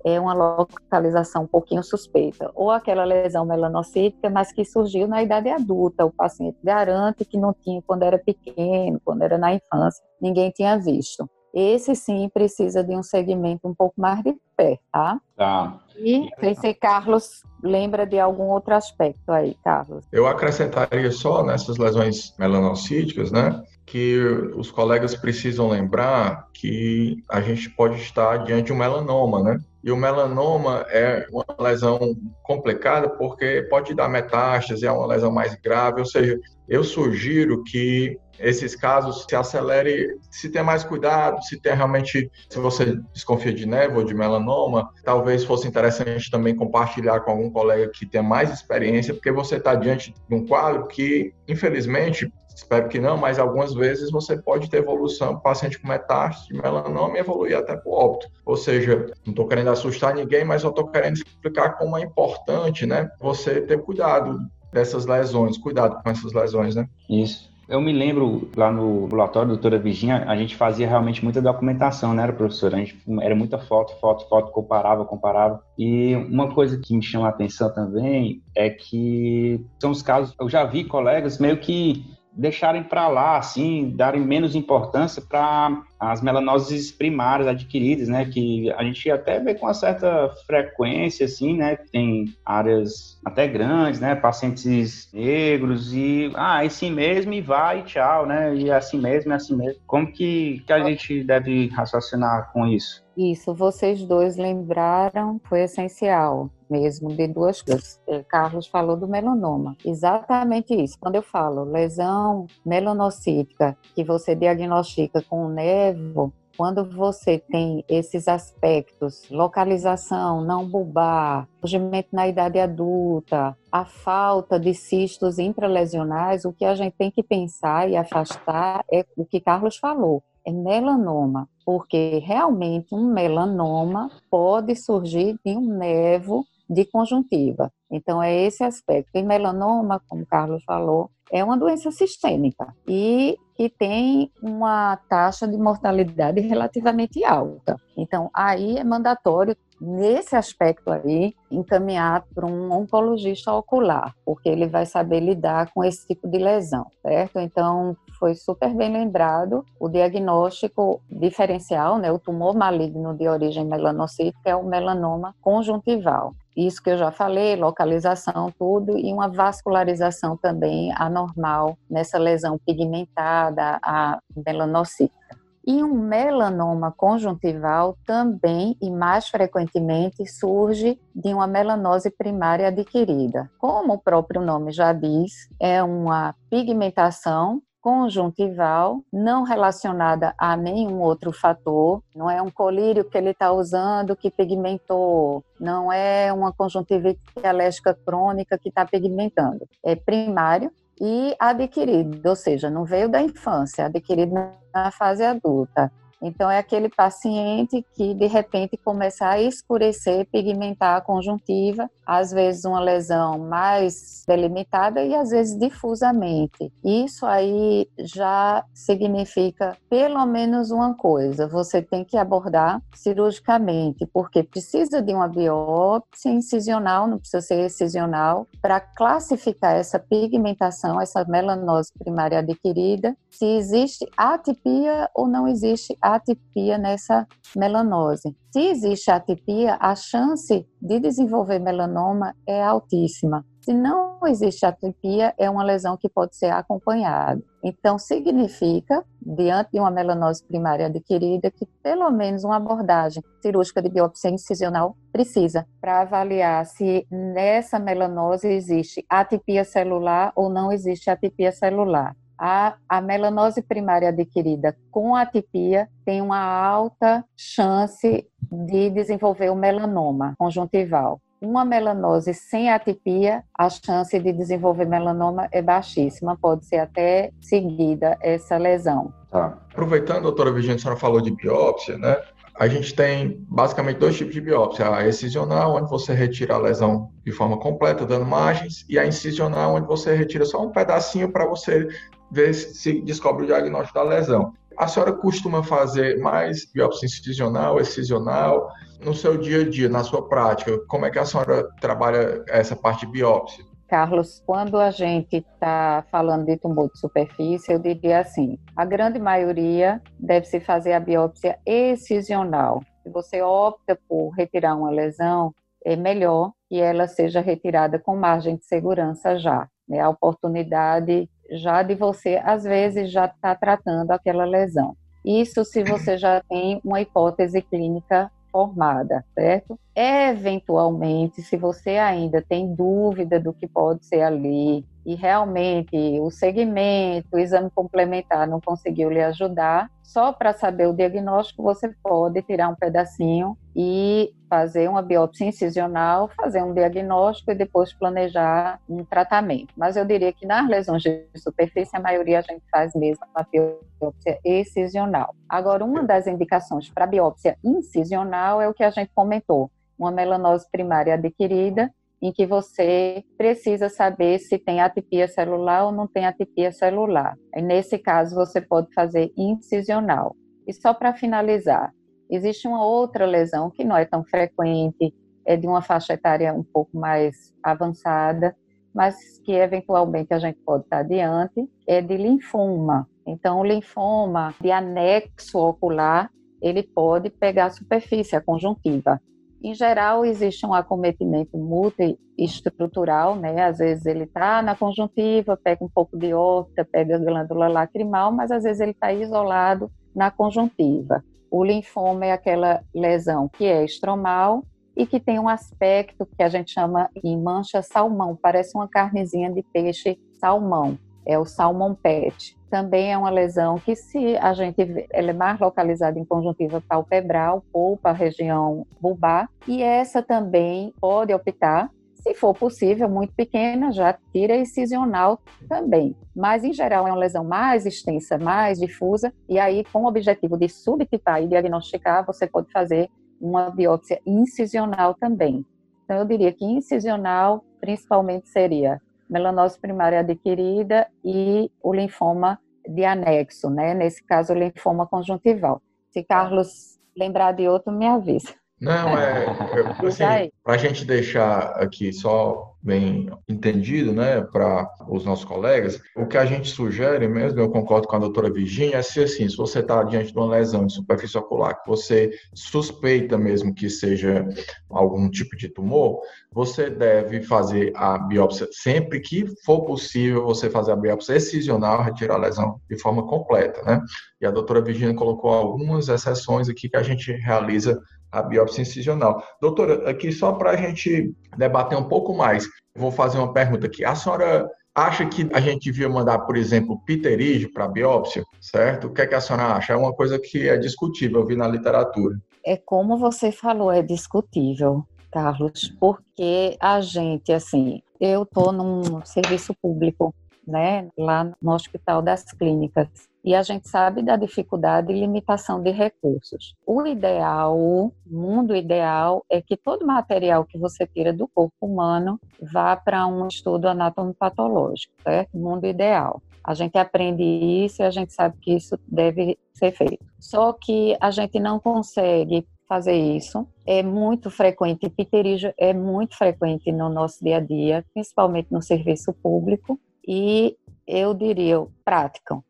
é uma localização um pouquinho suspeita, ou aquela lesão melanocítica, mas que surgiu na idade adulta. O paciente garante que não tinha quando era pequeno, quando era na infância, ninguém tinha visto. Esse sim precisa de um segmento um pouco mais de pé, tá? Tá. E sei Carlos lembra de algum outro aspecto aí, Carlos. Eu acrescentaria só nessas lesões melanocíticas, né? que os colegas precisam lembrar que a gente pode estar diante de um melanoma, né? E o melanoma é uma lesão complicada porque pode dar metástase, é uma lesão mais grave, ou seja, eu sugiro que esses casos se acelere, se ter mais cuidado, se ter realmente, se você desconfia de névoa ou de melanoma, talvez fosse interessante também compartilhar com algum colega que tenha mais experiência, porque você está diante de um quadro que, infelizmente, espero que não, mas algumas vezes você pode ter evolução, paciente com metástase melanoma e evoluir até para o óbito. Ou seja, não estou querendo assustar ninguém, mas eu estou querendo explicar como é importante, né, você ter cuidado dessas lesões, cuidado com essas lesões, né? Isso. Eu me lembro lá no ambulatório, doutora Virginia, a gente fazia realmente muita documentação, né, professora? A gente era muita foto, foto, foto, comparava, comparava. E uma coisa que me chama a atenção também é que são os casos, eu já vi colegas meio que deixarem para lá, assim, darem menos importância para as melanoses primárias adquiridas, né, que a gente até vê com uma certa frequência, assim, né, que tem áreas até grandes, né, pacientes negros e, ah, é assim mesmo e vai, tchau, né, e é assim mesmo, é assim mesmo. Como que, que a gente deve raciocinar com isso? Isso, vocês dois lembraram, foi essencial mesmo de duas coisas. É, Carlos falou do melanoma. Exatamente isso. Quando eu falo lesão melanocítica que você diagnostica com o nevo, quando você tem esses aspectos, localização, não bulbar, surgimento na idade adulta, a falta de cistos intralesionais, o que a gente tem que pensar e afastar é o que Carlos falou, é melanoma porque realmente um melanoma pode surgir de um nevo de conjuntiva. Então, é esse aspecto. E melanoma, como o Carlos falou, é uma doença sistêmica e que tem uma taxa de mortalidade relativamente alta. Então, aí é mandatório, nesse aspecto aí, encaminhar para um oncologista ocular, porque ele vai saber lidar com esse tipo de lesão, certo? Então, foi super bem lembrado o diagnóstico diferencial, né, o tumor maligno de origem melanocítica é o melanoma conjuntival. Isso que eu já falei, localização, tudo, e uma vascularização também anormal nessa lesão pigmentada, a melanocítica. E um melanoma conjuntival também e mais frequentemente surge de uma melanose primária adquirida. Como o próprio nome já diz, é uma pigmentação conjuntival, não relacionada a nenhum outro fator, não é um colírio que ele está usando que pigmentou, não é uma conjuntivite alérgica crônica que está pigmentando, é primário e adquirido, ou seja, não veio da infância, adquirido na fase adulta. Então, é aquele paciente que, de repente, começa a escurecer, pigmentar a conjuntiva, às vezes uma lesão mais delimitada e às vezes difusamente. Isso aí já significa pelo menos uma coisa: você tem que abordar cirurgicamente, porque precisa de uma biópsia incisional, não precisa ser excisional, para classificar essa pigmentação, essa melanose primária adquirida, se existe atipia ou não existe atipia nessa melanose. Se existe atipia, a chance de desenvolver melanoma é altíssima. Se não existe atipia, é uma lesão que pode ser acompanhada. Então, significa, diante de uma melanose primária adquirida, que pelo menos uma abordagem cirúrgica de biópsia incisional precisa para avaliar se nessa melanose existe atipia celular ou não existe atipia celular a, a melanose primária adquirida com atipia tem uma alta chance de desenvolver o melanoma conjuntival. Uma melanose sem atipia, a chance de desenvolver melanoma é baixíssima, pode ser até seguida essa lesão. Tá. Aproveitando, doutora Virginia, a senhora falou de biópsia, né? A gente tem basicamente dois tipos de biópsia: a excisional, onde você retira a lesão de forma completa, dando margens, e a incisional, onde você retira só um pedacinho para você ver se descobre o diagnóstico da lesão. A senhora costuma fazer mais biópsia incisional, excisional? No seu dia a dia, na sua prática, como é que a senhora trabalha essa parte de biópsia? Carlos, quando a gente está falando de tumor de superfície, eu diria assim: a grande maioria deve se fazer a biópsia excisional. Se você opta por retirar uma lesão, é melhor que ela seja retirada com margem de segurança já. Né? A oportunidade já de você, às vezes, já está tratando aquela lesão. Isso se você já tem uma hipótese clínica formada, certo? Eventualmente, se você ainda tem dúvida do que pode ser ali e realmente o segmento, o exame complementar não conseguiu lhe ajudar, só para saber o diagnóstico você pode tirar um pedacinho e fazer uma biópsia incisional, fazer um diagnóstico e depois planejar um tratamento. Mas eu diria que nas lesões de superfície, a maioria a gente faz mesmo a biópsia excisional. Agora, uma das indicações para biópsia incisional é o que a gente comentou, uma melanose primária adquirida, em que você precisa saber se tem atipia celular ou não tem atipia celular. E nesse caso, você pode fazer incisional. E só para finalizar, existe uma outra lesão que não é tão frequente, é de uma faixa etária um pouco mais avançada, mas que eventualmente a gente pode estar adiante, é de linfoma. Então, o linfoma de anexo ocular, ele pode pegar a superfície, a conjuntiva. Em geral, existe um acometimento multiestrutural, né? Às vezes ele está na conjuntiva, pega um pouco de órbita, pega a glândula lacrimal, mas às vezes ele está isolado na conjuntiva. O linfoma é aquela lesão que é estromal e que tem um aspecto que a gente chama de mancha salmão, parece uma carnezinha de peixe salmão, é o salmon pet. Também é uma lesão que, se a gente ela é mais localizada em conjuntiva palpebral ou para a região bulbar, e essa também pode optar se for possível, muito pequena, já tira incisional também. Mas, em geral, é uma lesão mais extensa, mais difusa, e aí, com o objetivo de subtipar e diagnosticar, você pode fazer uma biópsia incisional também. Então, eu diria que incisional, principalmente, seria melanose primária adquirida e o linfoma de anexo, né? Nesse caso, o linfoma conjuntival. Se Carlos lembrar de outro, me avisa. Não, é. Assim, para a gente deixar aqui só bem entendido, né, para os nossos colegas, o que a gente sugere mesmo, eu concordo com a doutora Virginia, é se assim, se você está diante de uma lesão de superfície ocular, que você suspeita mesmo que seja algum tipo de tumor, você deve fazer a biópsia sempre que for possível, você fazer a biópsia excisional, retirar a lesão de forma completa, né? E a doutora Virginia colocou algumas exceções aqui que a gente realiza a biópsia incisional. Doutora, aqui só para a gente debater um pouco mais, vou fazer uma pergunta aqui. A senhora acha que a gente devia mandar, por exemplo, pterígio para biópsia, certo? O que, é que a senhora acha? É uma coisa que é discutível, eu vi na literatura. É como você falou, é discutível, Carlos, porque a gente, assim, eu estou num serviço público, né, lá no Hospital das Clínicas, e a gente sabe da dificuldade e limitação de recursos. O ideal, o mundo ideal, é que todo material que você tira do corpo humano vá para um estudo anatomopatológico, certo? Mundo ideal. A gente aprende isso e a gente sabe que isso deve ser feito. Só que a gente não consegue fazer isso. É muito frequente, pterígio é muito frequente no nosso dia a dia, principalmente no serviço público, e eu diria, praticam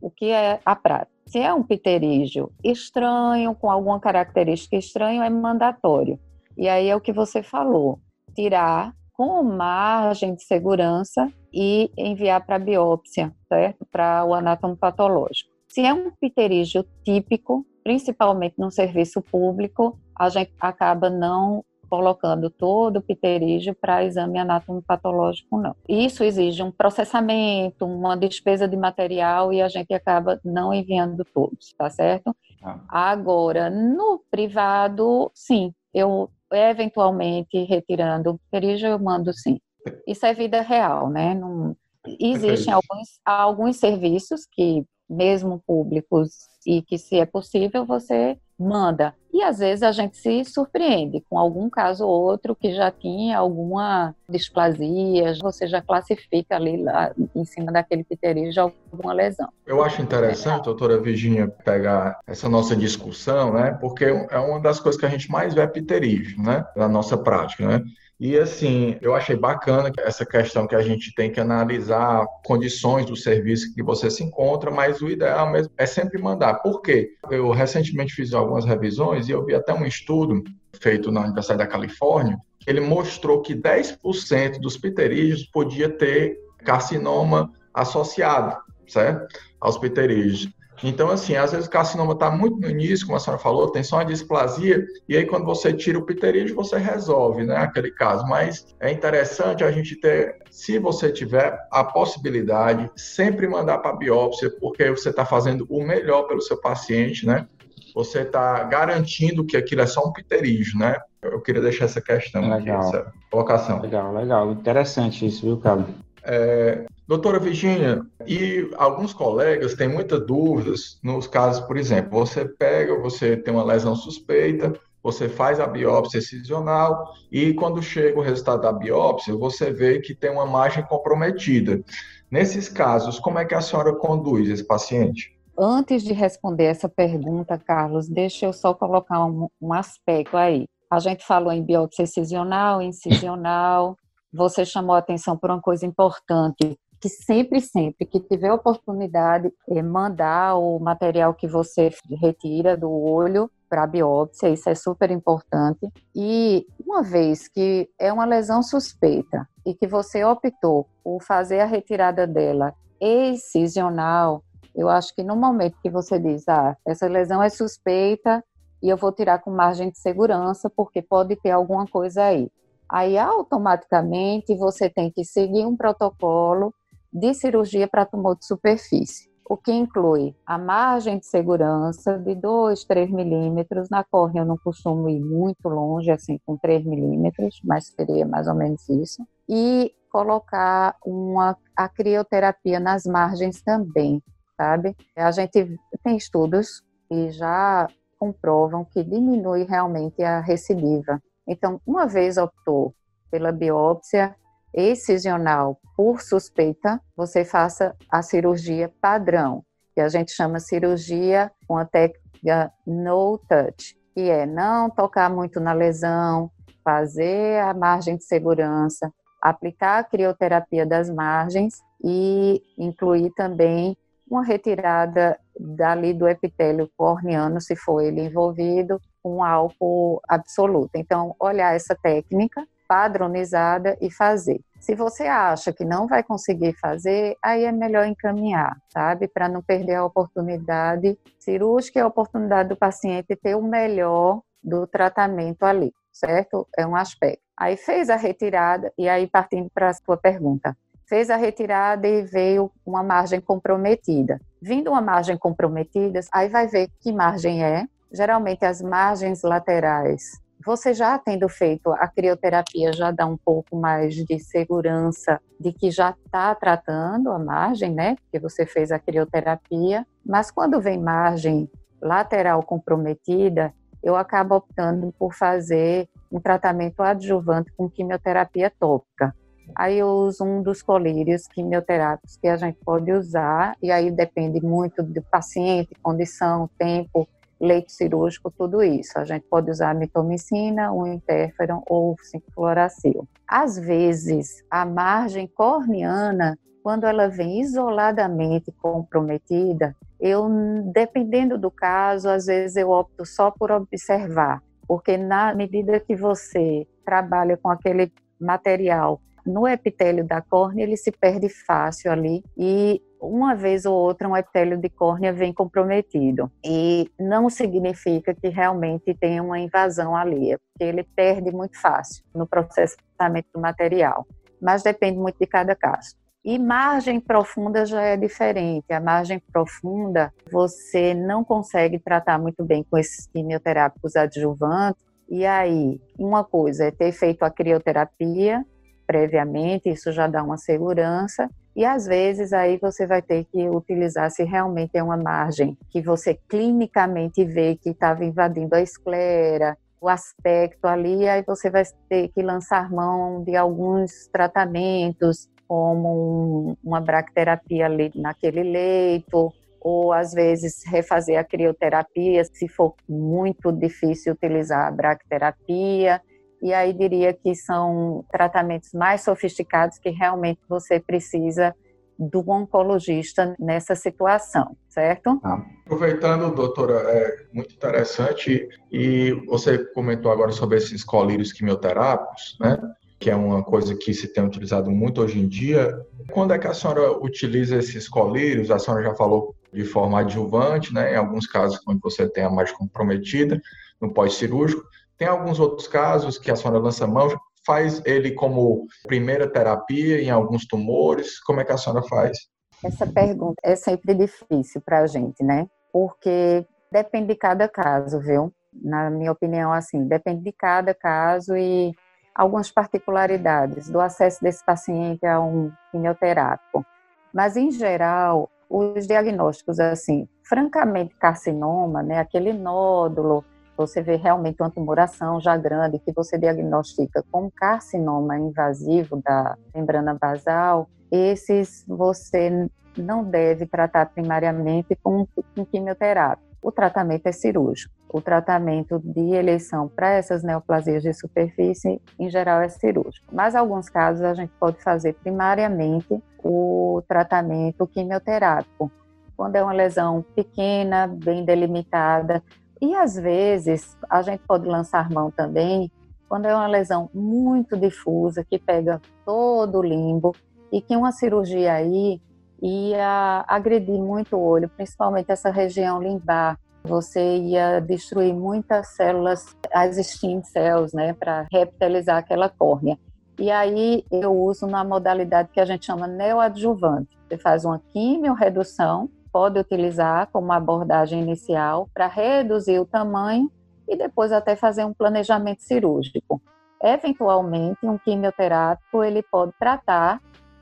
o que é a prática. Se é um pterígio estranho, com alguma característica estranha, é mandatório. E aí é o que você falou: tirar com margem de segurança e enviar para biópsia, certo? Para o anatomo patológico. Se é um pterígio típico, principalmente no serviço público, a gente acaba não colocando todo o pterígio para exame anatomopatológico, não. Isso exige um processamento, uma despesa de material e a gente acaba não enviando todos, tá certo? Ah. Agora, no privado, sim, eu eventualmente retirando o pterígio, eu mando sim. Isso é vida real, né? Não, existem alguns, alguns serviços que, mesmo públicos, e que se é possível, você manda. E às vezes a gente se surpreende com algum caso ou outro que já tinha alguma displasia, você já classifica ali lá, em cima daquele pterígio alguma lesão. Eu acho interessante, doutora Virginia, pegar essa nossa discussão, né? Porque é uma das coisas que a gente mais vê pterígio, né? Na nossa prática, né? E assim, eu achei bacana essa questão que a gente tem que analisar condições do serviço que você se encontra, mas o ideal mesmo é sempre mandar. Por quê? Eu recentemente fiz algumas revisões e eu vi até um estudo feito na Universidade da Califórnia, ele mostrou que 10% dos pterídeos podia ter carcinoma associado, certo? Aos pterídeos. Então, assim, às vezes o carcinoma está muito no início, como a senhora falou, tem só uma displasia, e aí quando você tira o pterígio, você resolve, né, aquele caso. Mas é interessante a gente ter, se você tiver a possibilidade, sempre mandar para biópsia, porque você está fazendo o melhor pelo seu paciente, né? Você está garantindo que aquilo é só um pterígio, né? Eu queria deixar essa questão legal. aqui, essa colocação. Legal, legal. Interessante isso, viu, Carlos? É, doutora Virginia, e alguns colegas têm muitas dúvidas nos casos, por exemplo, você pega, você tem uma lesão suspeita, você faz a biópsia excisional e quando chega o resultado da biópsia, você vê que tem uma margem comprometida. Nesses casos, como é que a senhora conduz esse paciente? Antes de responder essa pergunta, Carlos, deixa eu só colocar um, um aspecto aí. A gente falou em biópsia excisional, incisional, você chamou a atenção por uma coisa importante. que sempre, sempre que tiver oportunidade, é mandar o material que você retira do olho para biópsia, isso é super importante. E uma vez que é uma lesão suspeita e que você optou por fazer a retirada dela excisional, eu acho que no momento que você diz, ah, essa lesão é suspeita e eu vou tirar com margem de segurança porque pode ter alguma coisa aí. Aí automaticamente você tem que seguir um protocolo de cirurgia para tumor de superfície o que inclui a margem de segurança de 2, 3 milímetros. Na córnea eu não costumo ir muito longe, assim, com 3 milímetros, mas seria mais ou menos isso. E colocar uma, a crioterapia nas margens também, sabe? A gente tem estudos que já comprovam que diminui realmente a recidiva. Então, uma vez optou pela biópsia, excisional por suspeita, você faça a cirurgia padrão, que a gente chama cirurgia com a técnica no touch, que é não tocar muito na lesão, fazer a margem de segurança, aplicar a crioterapia das margens e incluir também uma retirada dali do epitélio corneano, se for ele envolvido, com álcool absoluto. Então, olhar essa técnica padronizada e fazer. Se você acha que não vai conseguir fazer, aí é melhor encaminhar, sabe? Para não perder a oportunidade cirúrgica e a oportunidade do paciente ter o melhor do tratamento ali, certo? É um aspecto. Aí fez a retirada, e aí partindo para a sua pergunta, fez a retirada e veio uma margem comprometida. Vindo uma margem comprometida, aí vai ver que margem é. Geralmente as margens laterais você já tendo feito a crioterapia já dá um pouco mais de segurança de que já está tratando a margem, né? Porque você fez a crioterapia. Mas quando vem margem lateral comprometida, eu acabo optando por fazer um tratamento adjuvante com quimioterapia tópica. Aí eu uso um dos colírios quimioterápicos que a gente pode usar, e aí depende muito do paciente, condição, tempo, leito cirúrgico, tudo isso. A gente pode usar mitomicina, o interferon ou o 5-fluoracil. Às vezes, a margem corneana, quando ela vem isoladamente comprometida, eu, dependendo do caso, às vezes eu opto só por observar, porque na medida que você trabalha com aquele material no epitélio da córnea, ele se perde fácil ali e uma vez ou outra um epitélio de córnea vem comprometido. E não significa que realmente tem uma invasão ali, é porque ele perde muito fácil no processamento do material. Mas depende muito de cada caso. E margem profunda já é diferente. A margem profunda você não consegue tratar muito bem com esses quimioterápicos adjuvantes. E aí, uma coisa é ter feito a crioterapia previamente, isso já dá uma segurança. E às vezes aí você vai ter que utilizar se realmente é uma margem que você clinicamente vê que estava invadindo a esclera, o aspecto ali, aí você vai ter que lançar mão de alguns tratamentos, como uma bracterapia ali naquele leito, ou às vezes refazer a crioterapia, se for muito difícil utilizar a bracterapia e aí diria que são tratamentos mais sofisticados que realmente você precisa do oncologista nessa situação, certo? Ah, aproveitando, doutora, é muito interessante e você comentou agora sobre esses colírios quimioterápicos, né? Que é uma coisa que se tem utilizado muito hoje em dia. Quando é que a senhora utiliza esses colírios? A senhora já falou de forma adjuvante, né? Em alguns casos, quando você tem a mais comprometida, no pós-cirúrgico. Tem alguns outros casos que a lança mão, faz ele como primeira terapia em alguns tumores? Como é que a senhora faz? Essa pergunta é sempre difícil para a gente, né? Porque depende de cada caso, viu? Na minha opinião, assim, depende de cada caso e algumas particularidades do acesso desse paciente a um quimioterápico. Mas, em geral, os diagnósticos, assim, francamente carcinoma, né, aquele nódulo você vê realmente uma tumoração já grande que você diagnostica como carcinoma invasivo da membrana basal, esses você não deve tratar primariamente com, com quimioterapia. o tratamento é cirúrgico. O tratamento de eleição para essas neoplasias de superfície, em geral, é cirúrgico. Mas, em alguns casos, a gente pode fazer primariamente o tratamento quimioterápico, quando é uma lesão pequena, bem delimitada. E, às vezes, a gente pode lançar mão também quando é uma lesão muito difusa, que pega todo o limbo, e que uma cirurgia aí ia agredir muito o olho, principalmente essa região limbar. Você ia destruir muitas células, as stem cells, né, para revitalizar aquela córnea. E aí eu uso na modalidade que a gente chama neoadjuvante. Você faz uma quimio-redução, pode utilizar como abordagem inicial para reduzir o tamanho e depois até fazer um planejamento cirúrgico. Eventualmente, um quimioterápico ele pode tratar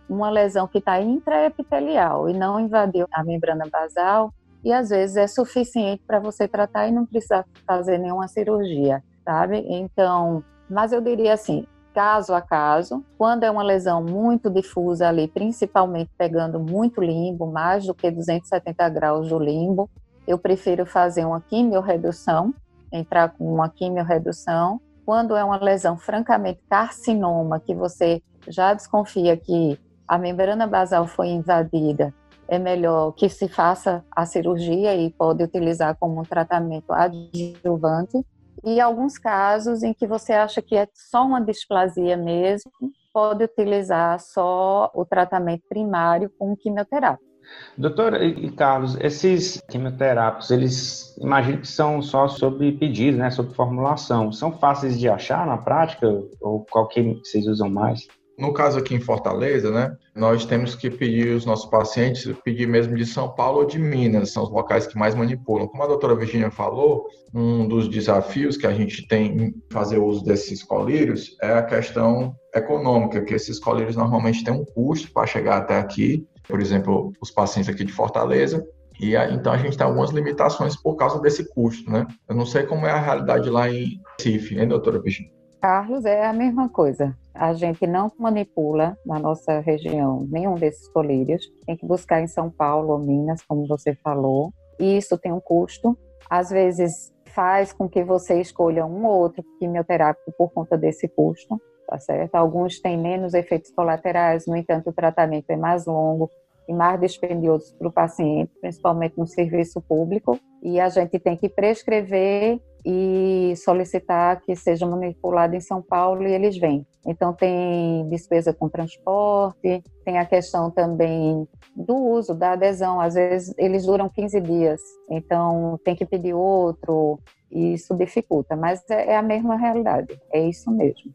uma lesão que está intraepitelial e não invadiu a membrana basal, e às vezes é suficiente para você tratar e não precisar fazer nenhuma cirurgia, sabe? Então, mas eu diria assim, caso a caso, quando é uma lesão muito difusa ali, principalmente pegando muito limbo, mais do que 270 graus do limbo, eu prefiro fazer uma quimiorredução, entrar com uma quimiorredução. Quando é uma lesão francamente carcinoma, que você já desconfia que a membrana basal foi invadida, é melhor que se faça a cirurgia e pode utilizar como um tratamento adjuvante. E alguns casos em que você acha que é só uma displasia mesmo, pode utilizar só o tratamento primário com quimioterapia. Doutora e Carlos, esses quimioterápicos, eles imagino que são só sob pedido, né, sob formulação. São fáceis de achar na prática ou qual que vocês usam mais? No caso aqui em Fortaleza, né, nós temos que pedir os nossos pacientes, pedir mesmo de São Paulo ou de Minas, são os locais que mais manipulam. Como a doutora Virginia falou, um dos desafios que a gente tem em fazer uso desses colírios é a questão econômica, que esses colírios normalmente têm um custo para chegar até aqui, por exemplo, os pacientes aqui de Fortaleza, e então a gente tem algumas limitações por causa desse custo, né? Eu não sei como é a realidade lá em Recife, hein, doutora Virginia? Carlos, é a mesma coisa. A gente não manipula na nossa região nenhum desses colírios. Tem que buscar em São Paulo ou Minas, como você falou. E isso tem um custo. Às vezes faz com que você escolha um ou outro quimioterápico por conta desse custo, tá certo? Alguns têm menos efeitos colaterais, no entanto, o tratamento é mais longo e mais dispendioso para o paciente, principalmente no serviço público. E a gente tem que prescrever e solicitar que seja manipulado em São Paulo e eles vêm. Então tem despesa com transporte, tem a questão também do uso, da adesão. Às vezes eles duram 15 dias, então tem que pedir outro, e isso dificulta, mas é, é a mesma realidade, é isso mesmo.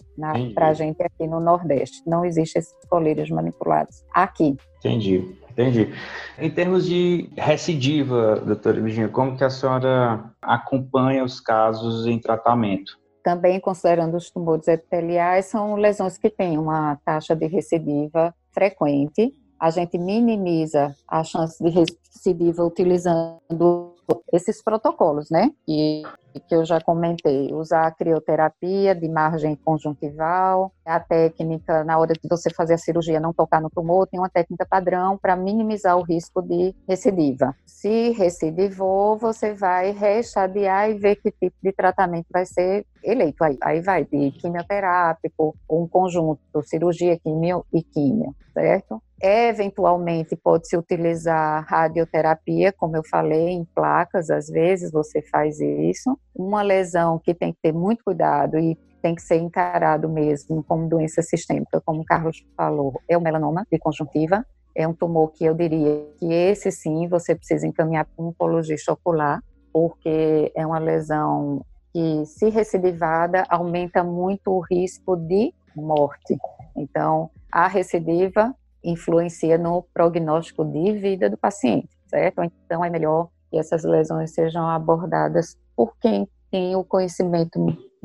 Para a gente aqui no Nordeste, não existe esses colírios manipulados aqui. Entendi. Entendi. Em termos de recidiva, doutora Virginia, como que a senhora acompanha os casos em tratamento? Também considerando os tumores epiteliais, são lesões que têm uma taxa de recidiva frequente. A gente minimiza a chance de recidiva utilizando esses protocolos, né? E que eu já comentei, usar a crioterapia de margem conjuntival, a técnica na hora de você fazer a cirurgia não tocar no tumor, tem uma técnica padrão para minimizar o risco de recidiva. Se recidivou, você vai reestadiar e ver que tipo de tratamento vai ser eleito. Aí, aí vai de quimioterápico, um conjunto, cirurgia, quimio e quimio, certo? Eventualmente pode-se utilizar radioterapia, como eu falei, em placas, às vezes você faz isso. Uma lesão que tem que ter muito cuidado e tem que ser encarado mesmo como doença sistêmica, como o Carlos falou, é o melanoma de conjuntiva. É um tumor que eu diria que esse sim você precisa encaminhar para um oncologista ocular, porque é uma lesão que, se recidivada, aumenta muito o risco de morte. Então, a recidiva influencia no prognóstico de vida do paciente, certo? Então é melhor que essas lesões sejam abordadas por quem tem o conhecimento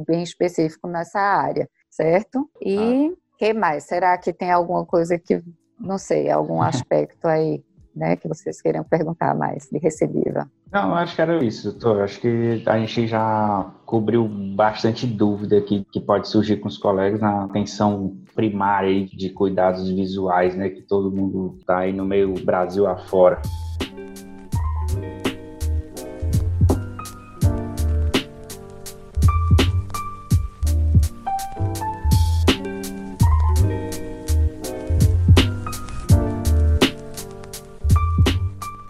bem específico nessa área, certo? E ah. que mais? Será que tem alguma coisa que não sei, algum aspecto aí né, que vocês queiram perguntar mais de recidiva. Não, acho que era isso, doutor. Acho que a gente já cobriu bastante dúvida que, que pode surgir com os colegas na atenção primária de cuidados visuais, né, que todo mundo está aí no meio Brasil afora.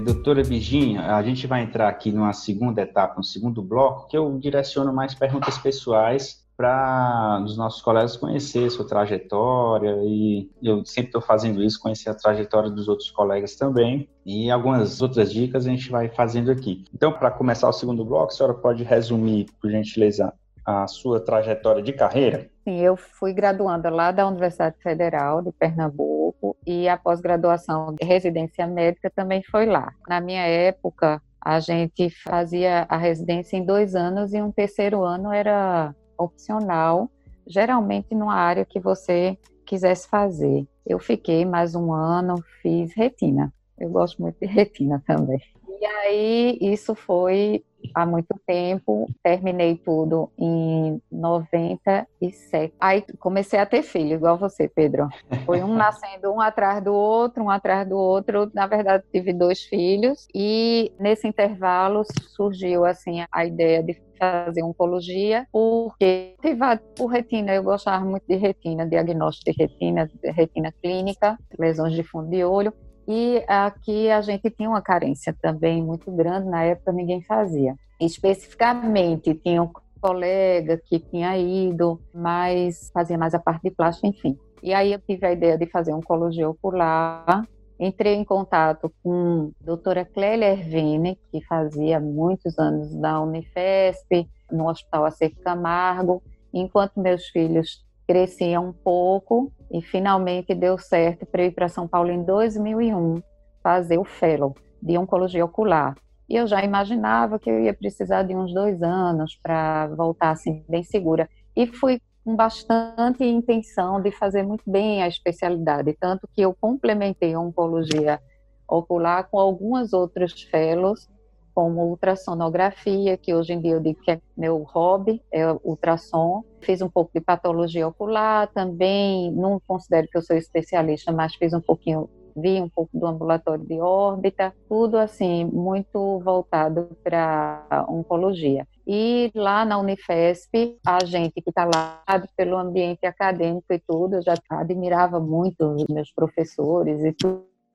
Doutora Virginia, a gente vai entrar aqui numa segunda etapa, um segundo bloco, que eu direciono mais perguntas pessoais para os nossos colegas conhecer sua trajetória e eu sempre estou fazendo isso, conhecer a trajetória dos outros colegas também e algumas outras dicas a gente vai fazendo aqui. Então, para começar o segundo bloco, a senhora pode resumir, por gentileza, a sua trajetória de carreira? Sim, eu fui graduanda lá da Universidade Federal de Pernambuco e a pós-graduação de residência médica também foi lá. Na minha época, a gente fazia a residência em dois anos e um terceiro ano era opcional, geralmente numa área que você quisesse fazer. Eu fiquei mais um ano, fiz retina. Eu gosto muito de retina também. E aí, isso foi há muito tempo, terminei tudo em 97. Aí comecei a ter filho, igual você, Pedro. Foi um nascendo um atrás do outro, um atrás do outro. Na verdade, tive dois filhos e nesse intervalo surgiu assim a ideia de fazer oncologia, porque motivado por retina, eu gostava muito de retina, diagnóstico de retina, retina clínica, lesões de fundo de olho. E aqui a gente tinha uma carência também muito grande, na época ninguém fazia. Especificamente, tinha um colega que tinha ido, mas fazia mais a parte de plástico, enfim. E aí eu tive a ideia de fazer oncologia ocular. Entrei em contato com a doutora Clélia Ervine, que fazia muitos anos da Unifesp, no Hospital Acervo Camargo, enquanto meus filhos crescia um pouco e finalmente deu certo para ir para São Paulo em 2001 fazer o fellow de oncologia ocular. E eu já imaginava que eu ia precisar de uns dois anos para voltar assim bem segura. E fui com bastante intenção de fazer muito bem a especialidade, tanto que eu complementei a oncologia ocular com algumas outros fellows como ultrassonografia, que hoje em dia eu digo que é meu hobby, é ultrassom. Fiz um pouco de patologia ocular também, não considero que eu sou especialista, mas fiz um pouquinho, vi um pouco do ambulatório de órbita, tudo assim, muito voltado para oncologia. E lá na Unifesp, a gente que está lá pelo ambiente acadêmico e tudo, eu já admirava muito os meus professores e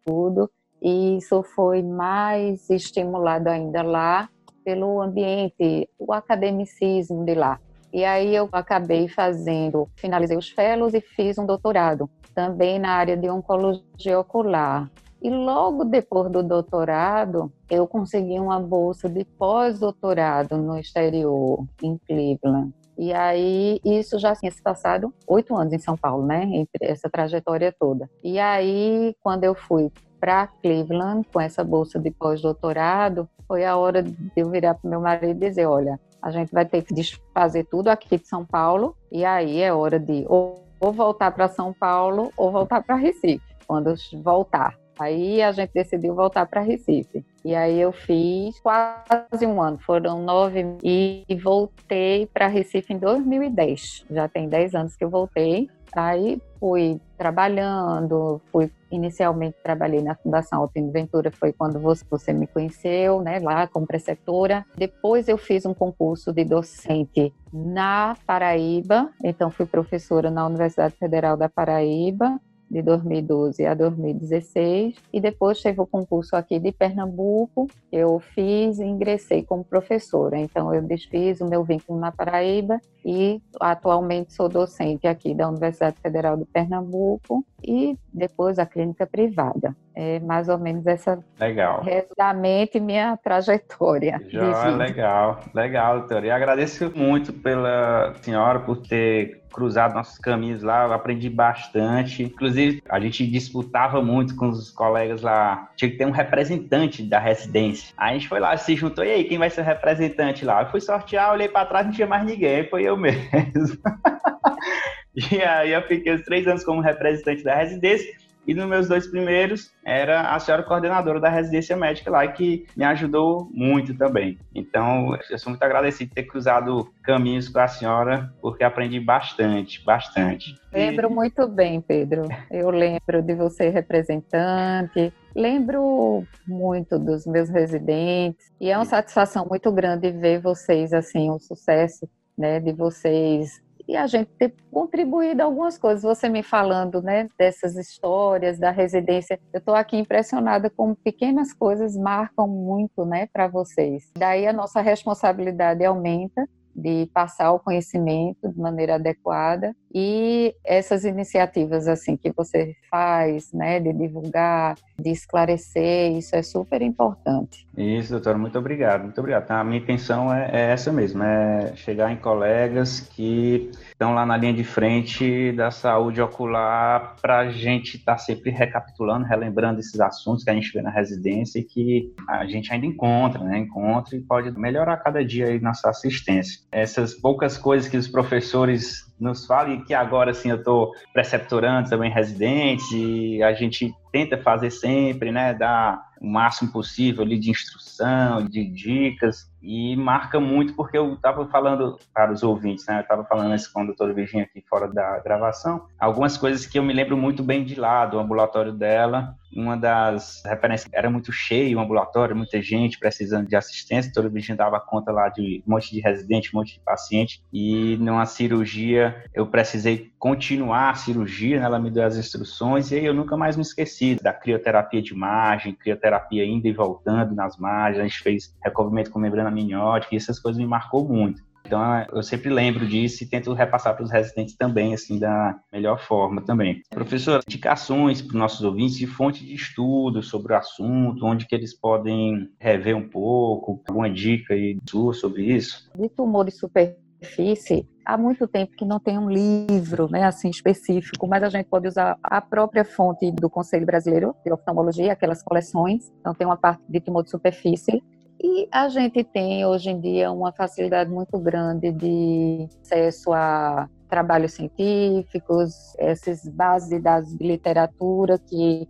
tudo, e isso foi mais estimulado ainda lá pelo ambiente, o academicismo de lá. E aí eu acabei fazendo, finalizei os fellows e fiz um doutorado, também na área de oncologia ocular. E logo depois do doutorado, eu consegui uma bolsa de pós-doutorado no exterior, em Cleveland. E aí, isso já tinha se passado oito anos em São Paulo, né? Entre essa trajetória toda. E aí, quando eu fui para Cleveland com essa bolsa de pós-doutorado, foi a hora de eu virar para meu marido e dizer: olha, a gente vai ter que desfazer tudo aqui de São Paulo, e aí é hora de ou, ou voltar para São Paulo ou voltar para Recife, quando voltar. Aí a gente decidiu voltar para Recife. E aí eu fiz quase um ano, foram nove, e voltei para Recife em 2010. Já tem dez anos que eu voltei. Aí fui trabalhando, fui inicialmente trabalhei na Fundação Altino Ventura, foi quando você, você me conheceu, né, lá como preceptora. Depois eu fiz um concurso de docente na Paraíba, então fui professora na Universidade Federal da Paraíba de 2012 a 2016 e depois teve o concurso aqui de Pernambuco, eu fiz e ingressei como professora. Então eu desfiz o meu vínculo na Paraíba e atualmente sou docente aqui da Universidade Federal de Pernambuco e depois a clínica privada. É mais ou menos essa legal. resumidamente minha trajetória. Já, legal, legal, doutora. E agradeço muito pela senhora por ter cruzado nossos caminhos lá, eu aprendi bastante. Inclusive, a gente disputava muito com os colegas lá. Tinha que ter um representante da residência. Aí a gente foi lá, se juntou, e aí, quem vai ser o representante lá? Eu fui sortear, olhei para trás, não tinha mais ninguém, foi eu mesmo. e aí eu fiquei os três anos como representante da residência. E nos meus dois primeiros era a senhora coordenadora da residência médica lá, que me ajudou muito também. Então, eu sou muito agradecido de ter cruzado caminhos com a senhora, porque aprendi bastante, bastante. Lembro muito bem, Pedro. Eu lembro de você representante, lembro muito dos meus residentes, e é uma satisfação muito grande ver vocês, assim, o sucesso né, de vocês e a gente ter contribuído algumas coisas. Você me falando, né, dessas histórias da residência, eu estou aqui impressionada como pequenas coisas marcam muito, né, para vocês. Daí a nossa responsabilidade aumenta de passar o conhecimento de maneira adequada e essas iniciativas assim que você faz, né, de divulgar, de esclarecer, isso é super importante. Isso, doutora, muito obrigado, muito obrigado. Tá, a minha intenção é, é essa mesmo, é chegar em colegas que estão lá na linha de frente da saúde ocular para a gente estar tá sempre recapitulando, relembrando esses assuntos que a gente vê na residência e que a gente ainda encontra, né, encontra e pode melhorar cada dia aí nossa assistência. Essas poucas coisas que os professores nos fale que agora assim eu estou preceptorando também residentes e a gente tenta fazer sempre, né, dar o máximo possível ali de instrução, de dicas e marca muito porque eu estava falando para os ouvintes, né, eu estava falando isso com a doutora Virginia aqui fora da gravação, algumas coisas que eu me lembro muito bem de lá, do ambulatório dela, uma das referências era muito cheio o ambulatório, muita gente precisando de assistência, toda Virginia dava conta lá de um monte de residente, um monte de paciente. E numa cirurgia eu precisei continuar a cirurgia, né? ela me deu as instruções e aí eu nunca mais me esqueci da crioterapia de margem, crioterapia indo e voltando nas margens, a gente fez recobrimento com membrana amniótica e essas coisas me marcou muito. Então, eu sempre lembro disso e tento repassar para os residentes também, assim, da melhor forma também. Professor, indicações para os nossos ouvintes de fonte de estudo sobre o assunto, onde que eles podem rever um pouco, alguma dica aí sua sobre isso? De tumor de super superfície, há muito tempo que não tem um livro, né, assim específico, mas a gente pode usar a própria fonte do Conselho Brasileiro de Oftalmologia, aquelas coleções. Então tem uma parte de tumor de superfície e a gente tem hoje em dia uma facilidade muito grande de acesso a trabalhos científicos, essas bases de dados de literatura que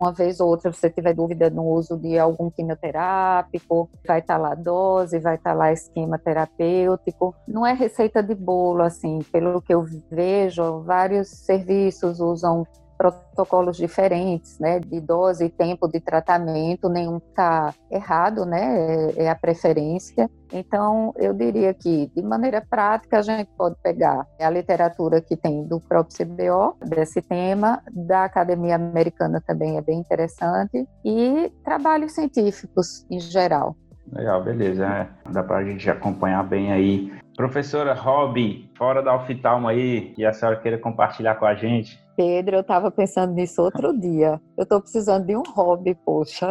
uma vez ou outra você tiver dúvida no uso de algum quimioterápico, vai estar tá lá dose, vai estar tá lá esquema terapêutico. Não é receita de bolo, assim, pelo que eu vejo, vários serviços usam protocolos diferentes, né, de dose e tempo de tratamento, nenhum está errado, né, é, é a preferência. Então, eu diria que, de maneira prática, a gente pode pegar a literatura que tem do próprio CBO, desse tema, da Academia Americana também é bem interessante, e trabalhos científicos em geral. Legal, beleza. É, dá para a gente acompanhar bem aí. Professora Rob, fora da oftalmo aí, que a senhora queira compartilhar com a gente. Pedro, eu estava pensando nisso outro dia. Eu estou precisando de um hobby, poxa.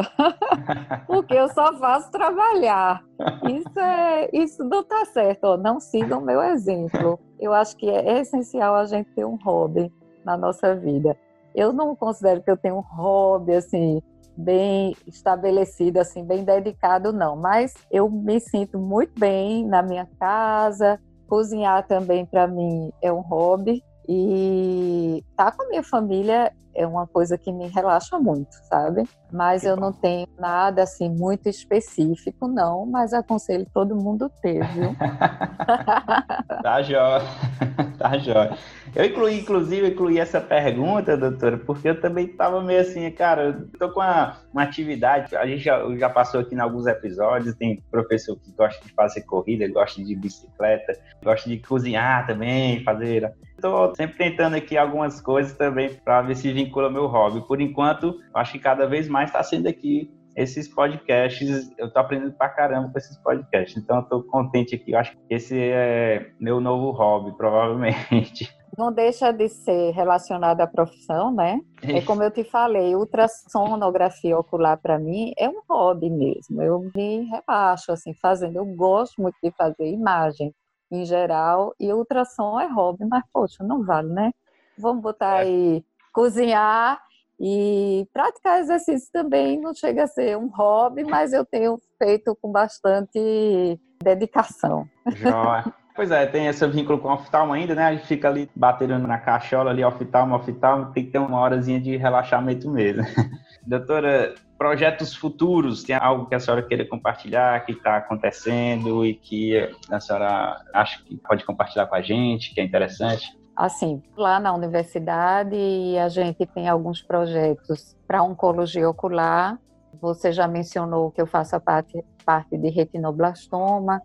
Porque eu só faço trabalhar. Isso, é, isso não está certo. Ó. Não sigam o meu exemplo. Eu acho que é essencial a gente ter um hobby na nossa vida. Eu não considero que eu tenho um hobby assim bem estabelecido, assim, bem dedicado, não. Mas eu me sinto muito bem na minha casa. Cozinhar também para mim é um hobby. E estar tá com a minha família é uma coisa que me relaxa muito, sabe? Mas eu não tenho nada assim muito específico, não, mas aconselho todo mundo ter, viu? tá jóia, tá jóia. Eu incluí, inclusive, incluí essa pergunta, doutora, porque eu também estava meio assim, cara, eu tô com uma, uma atividade, a gente já, já passou aqui em alguns episódios, tem professor que gosta de fazer corrida, gosta de bicicleta, gosta de cozinhar também, fazer... Estou sempre tentando aqui algumas coisas também para ver se vincula meu hobby. Por enquanto, acho que cada vez mais está sendo aqui esses podcasts, eu tô aprendendo pra caramba com esses podcasts. Então eu tô contente aqui. Eu acho que esse é meu novo hobby, provavelmente. Não deixa de ser relacionado à profissão, né? É como eu te falei, ultrassonografia ocular para mim é um hobby mesmo. Eu me rebaixo assim fazendo. Eu gosto muito de fazer imagem em geral e ultrassom é hobby, mas poxa, não vale, né? Vamos botar é. aí cozinhar e praticar exercício também não chega a ser um hobby, mas eu tenho feito com bastante dedicação. Joia. Pois é, tem esse vínculo com o oftalmo ainda, né? A gente fica ali batendo na caixola ali, oftalmo, oftalmo, tem que ter uma horazinha de relaxamento mesmo. Doutora, projetos futuros, tem algo que a senhora queira compartilhar, que está acontecendo e que a senhora acha que pode compartilhar com a gente, que é interessante? Assim, lá na universidade a gente tem alguns projetos para oncologia ocular. Você já mencionou que eu faço a parte, parte de retinoblastoma.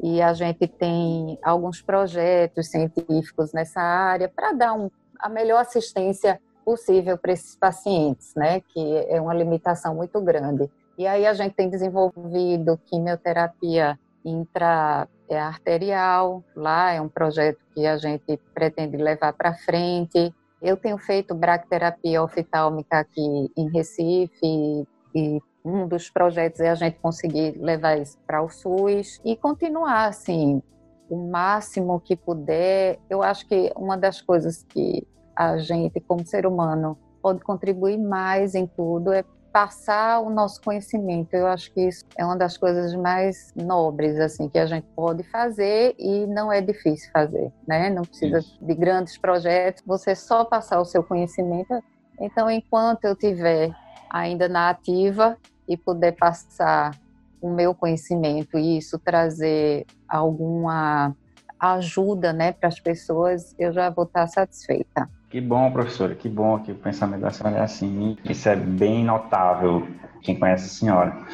e a gente tem alguns projetos científicos nessa área para dar um, a melhor assistência possível para esses pacientes, né, que é uma limitação muito grande. E aí a gente tem desenvolvido quimioterapia intraarterial, lá é um projeto que a gente pretende levar para frente. Eu tenho feito bracterapia oftálmica aqui em Recife e um dos projetos é a gente conseguir levar isso para o SUS e continuar assim o máximo que puder. Eu acho que uma das coisas que a gente, como ser humano, pode contribuir mais em tudo é passar o nosso conhecimento. Eu acho que isso é uma das coisas mais nobres assim que a gente pode fazer e não é difícil fazer, né? Não precisa isso. de grandes projetos, você só passar o seu conhecimento. Então, enquanto eu tiver ainda na ativa e puder passar o meu conhecimento e isso trazer alguma ajuda, né, para as pessoas, eu já vou estar satisfeita. Que bom, professora, que bom que o pensamento da senhora é assim. Isso é bem notável, quem conhece a senhora.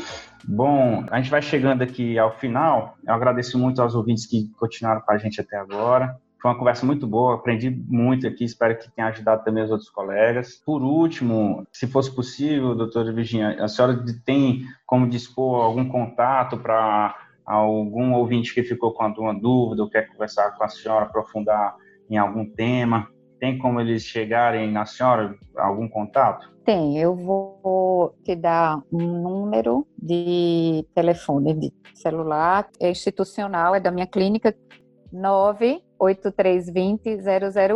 Bom, a gente vai chegando aqui ao final. Eu agradeço muito aos ouvintes que continuaram com a gente até agora. Foi uma conversa muito boa, aprendi muito aqui, espero que tenha ajudado também os outros colegas. Por último, se fosse possível, doutora Virginia, a senhora tem como dispor algum contato para algum ouvinte que ficou com alguma dúvida ou quer conversar com a senhora, aprofundar em algum tema? Tem como eles chegarem na senhora, algum contato? Tem, eu vou te dar um número de telefone de celular, é institucional, é da minha clínica, 98320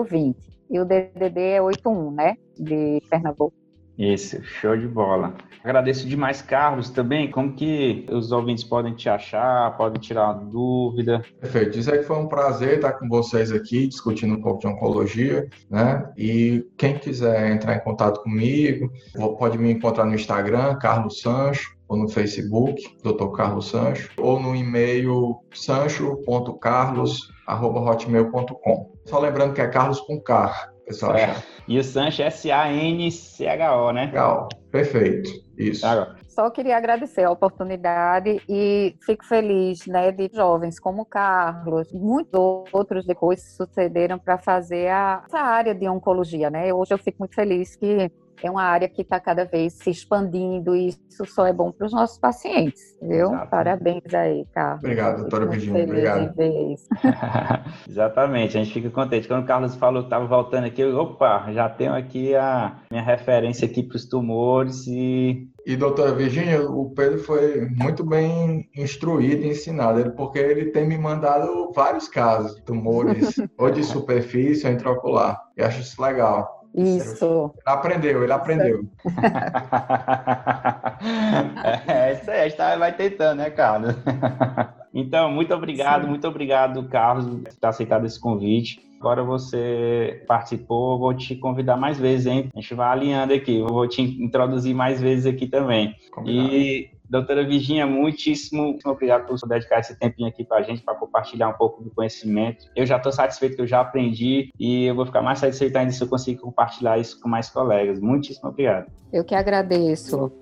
0020. E o DDD é 81, né? De Pernambuco. Isso, show de bola. Agradeço demais, Carlos, também. Como que os ouvintes podem te achar, podem tirar dúvida? Perfeito. Dizer que foi um prazer estar com vocês aqui, discutindo um pouco de oncologia, né? E quem quiser entrar em contato comigo, pode me encontrar no Instagram, Carlos Sancho, ou no Facebook, Dr. Carlos Sancho, ou no e-mail sancho.carlos.hotmail.com. Só lembrando que é Carlos com K, pessoal é. E o Sancho é S-A-N-C-H-O, né? Legal, perfeito. Isso. Só queria agradecer a oportunidade e fico feliz, né, de jovens como o Carlos, muitos outros depois sucederam para fazer a, essa área de oncologia, né? Hoje eu fico muito feliz que é uma área que está cada vez se expandindo e isso só é bom para os nossos pacientes, viu? Exato. Parabéns aí, Carlos. Obrigado, doutora Virginia. Obrigado. Exatamente, a gente fica contente. Quando o Carlos falou que estava voltando aqui, eu, opa, já tenho aqui a minha referência aqui para os tumores e e, doutora Virginia, o Pedro foi muito bem instruído e ensinado, porque ele tem me mandado vários casos de tumores, ou de superfície ou intraocular. Eu acho isso legal. Isso. Ele aprendeu, ele aprendeu. é, isso aí, a gente tá, vai tentando, né, Carlos? então, muito obrigado, Sim. muito obrigado, Carlos, por ter aceitado esse convite. Agora você participou, vou te convidar mais vezes, hein? A gente vai alinhando aqui, eu vou te introduzir mais vezes aqui também. Combinado. E Doutora Virginia, muitíssimo obrigado por dedicar esse tempinho aqui para a gente, para compartilhar um pouco do conhecimento. Eu já estou satisfeito que eu já aprendi e eu vou ficar mais satisfeito ainda se eu conseguir compartilhar isso com mais colegas. Muitíssimo obrigado. Eu que agradeço.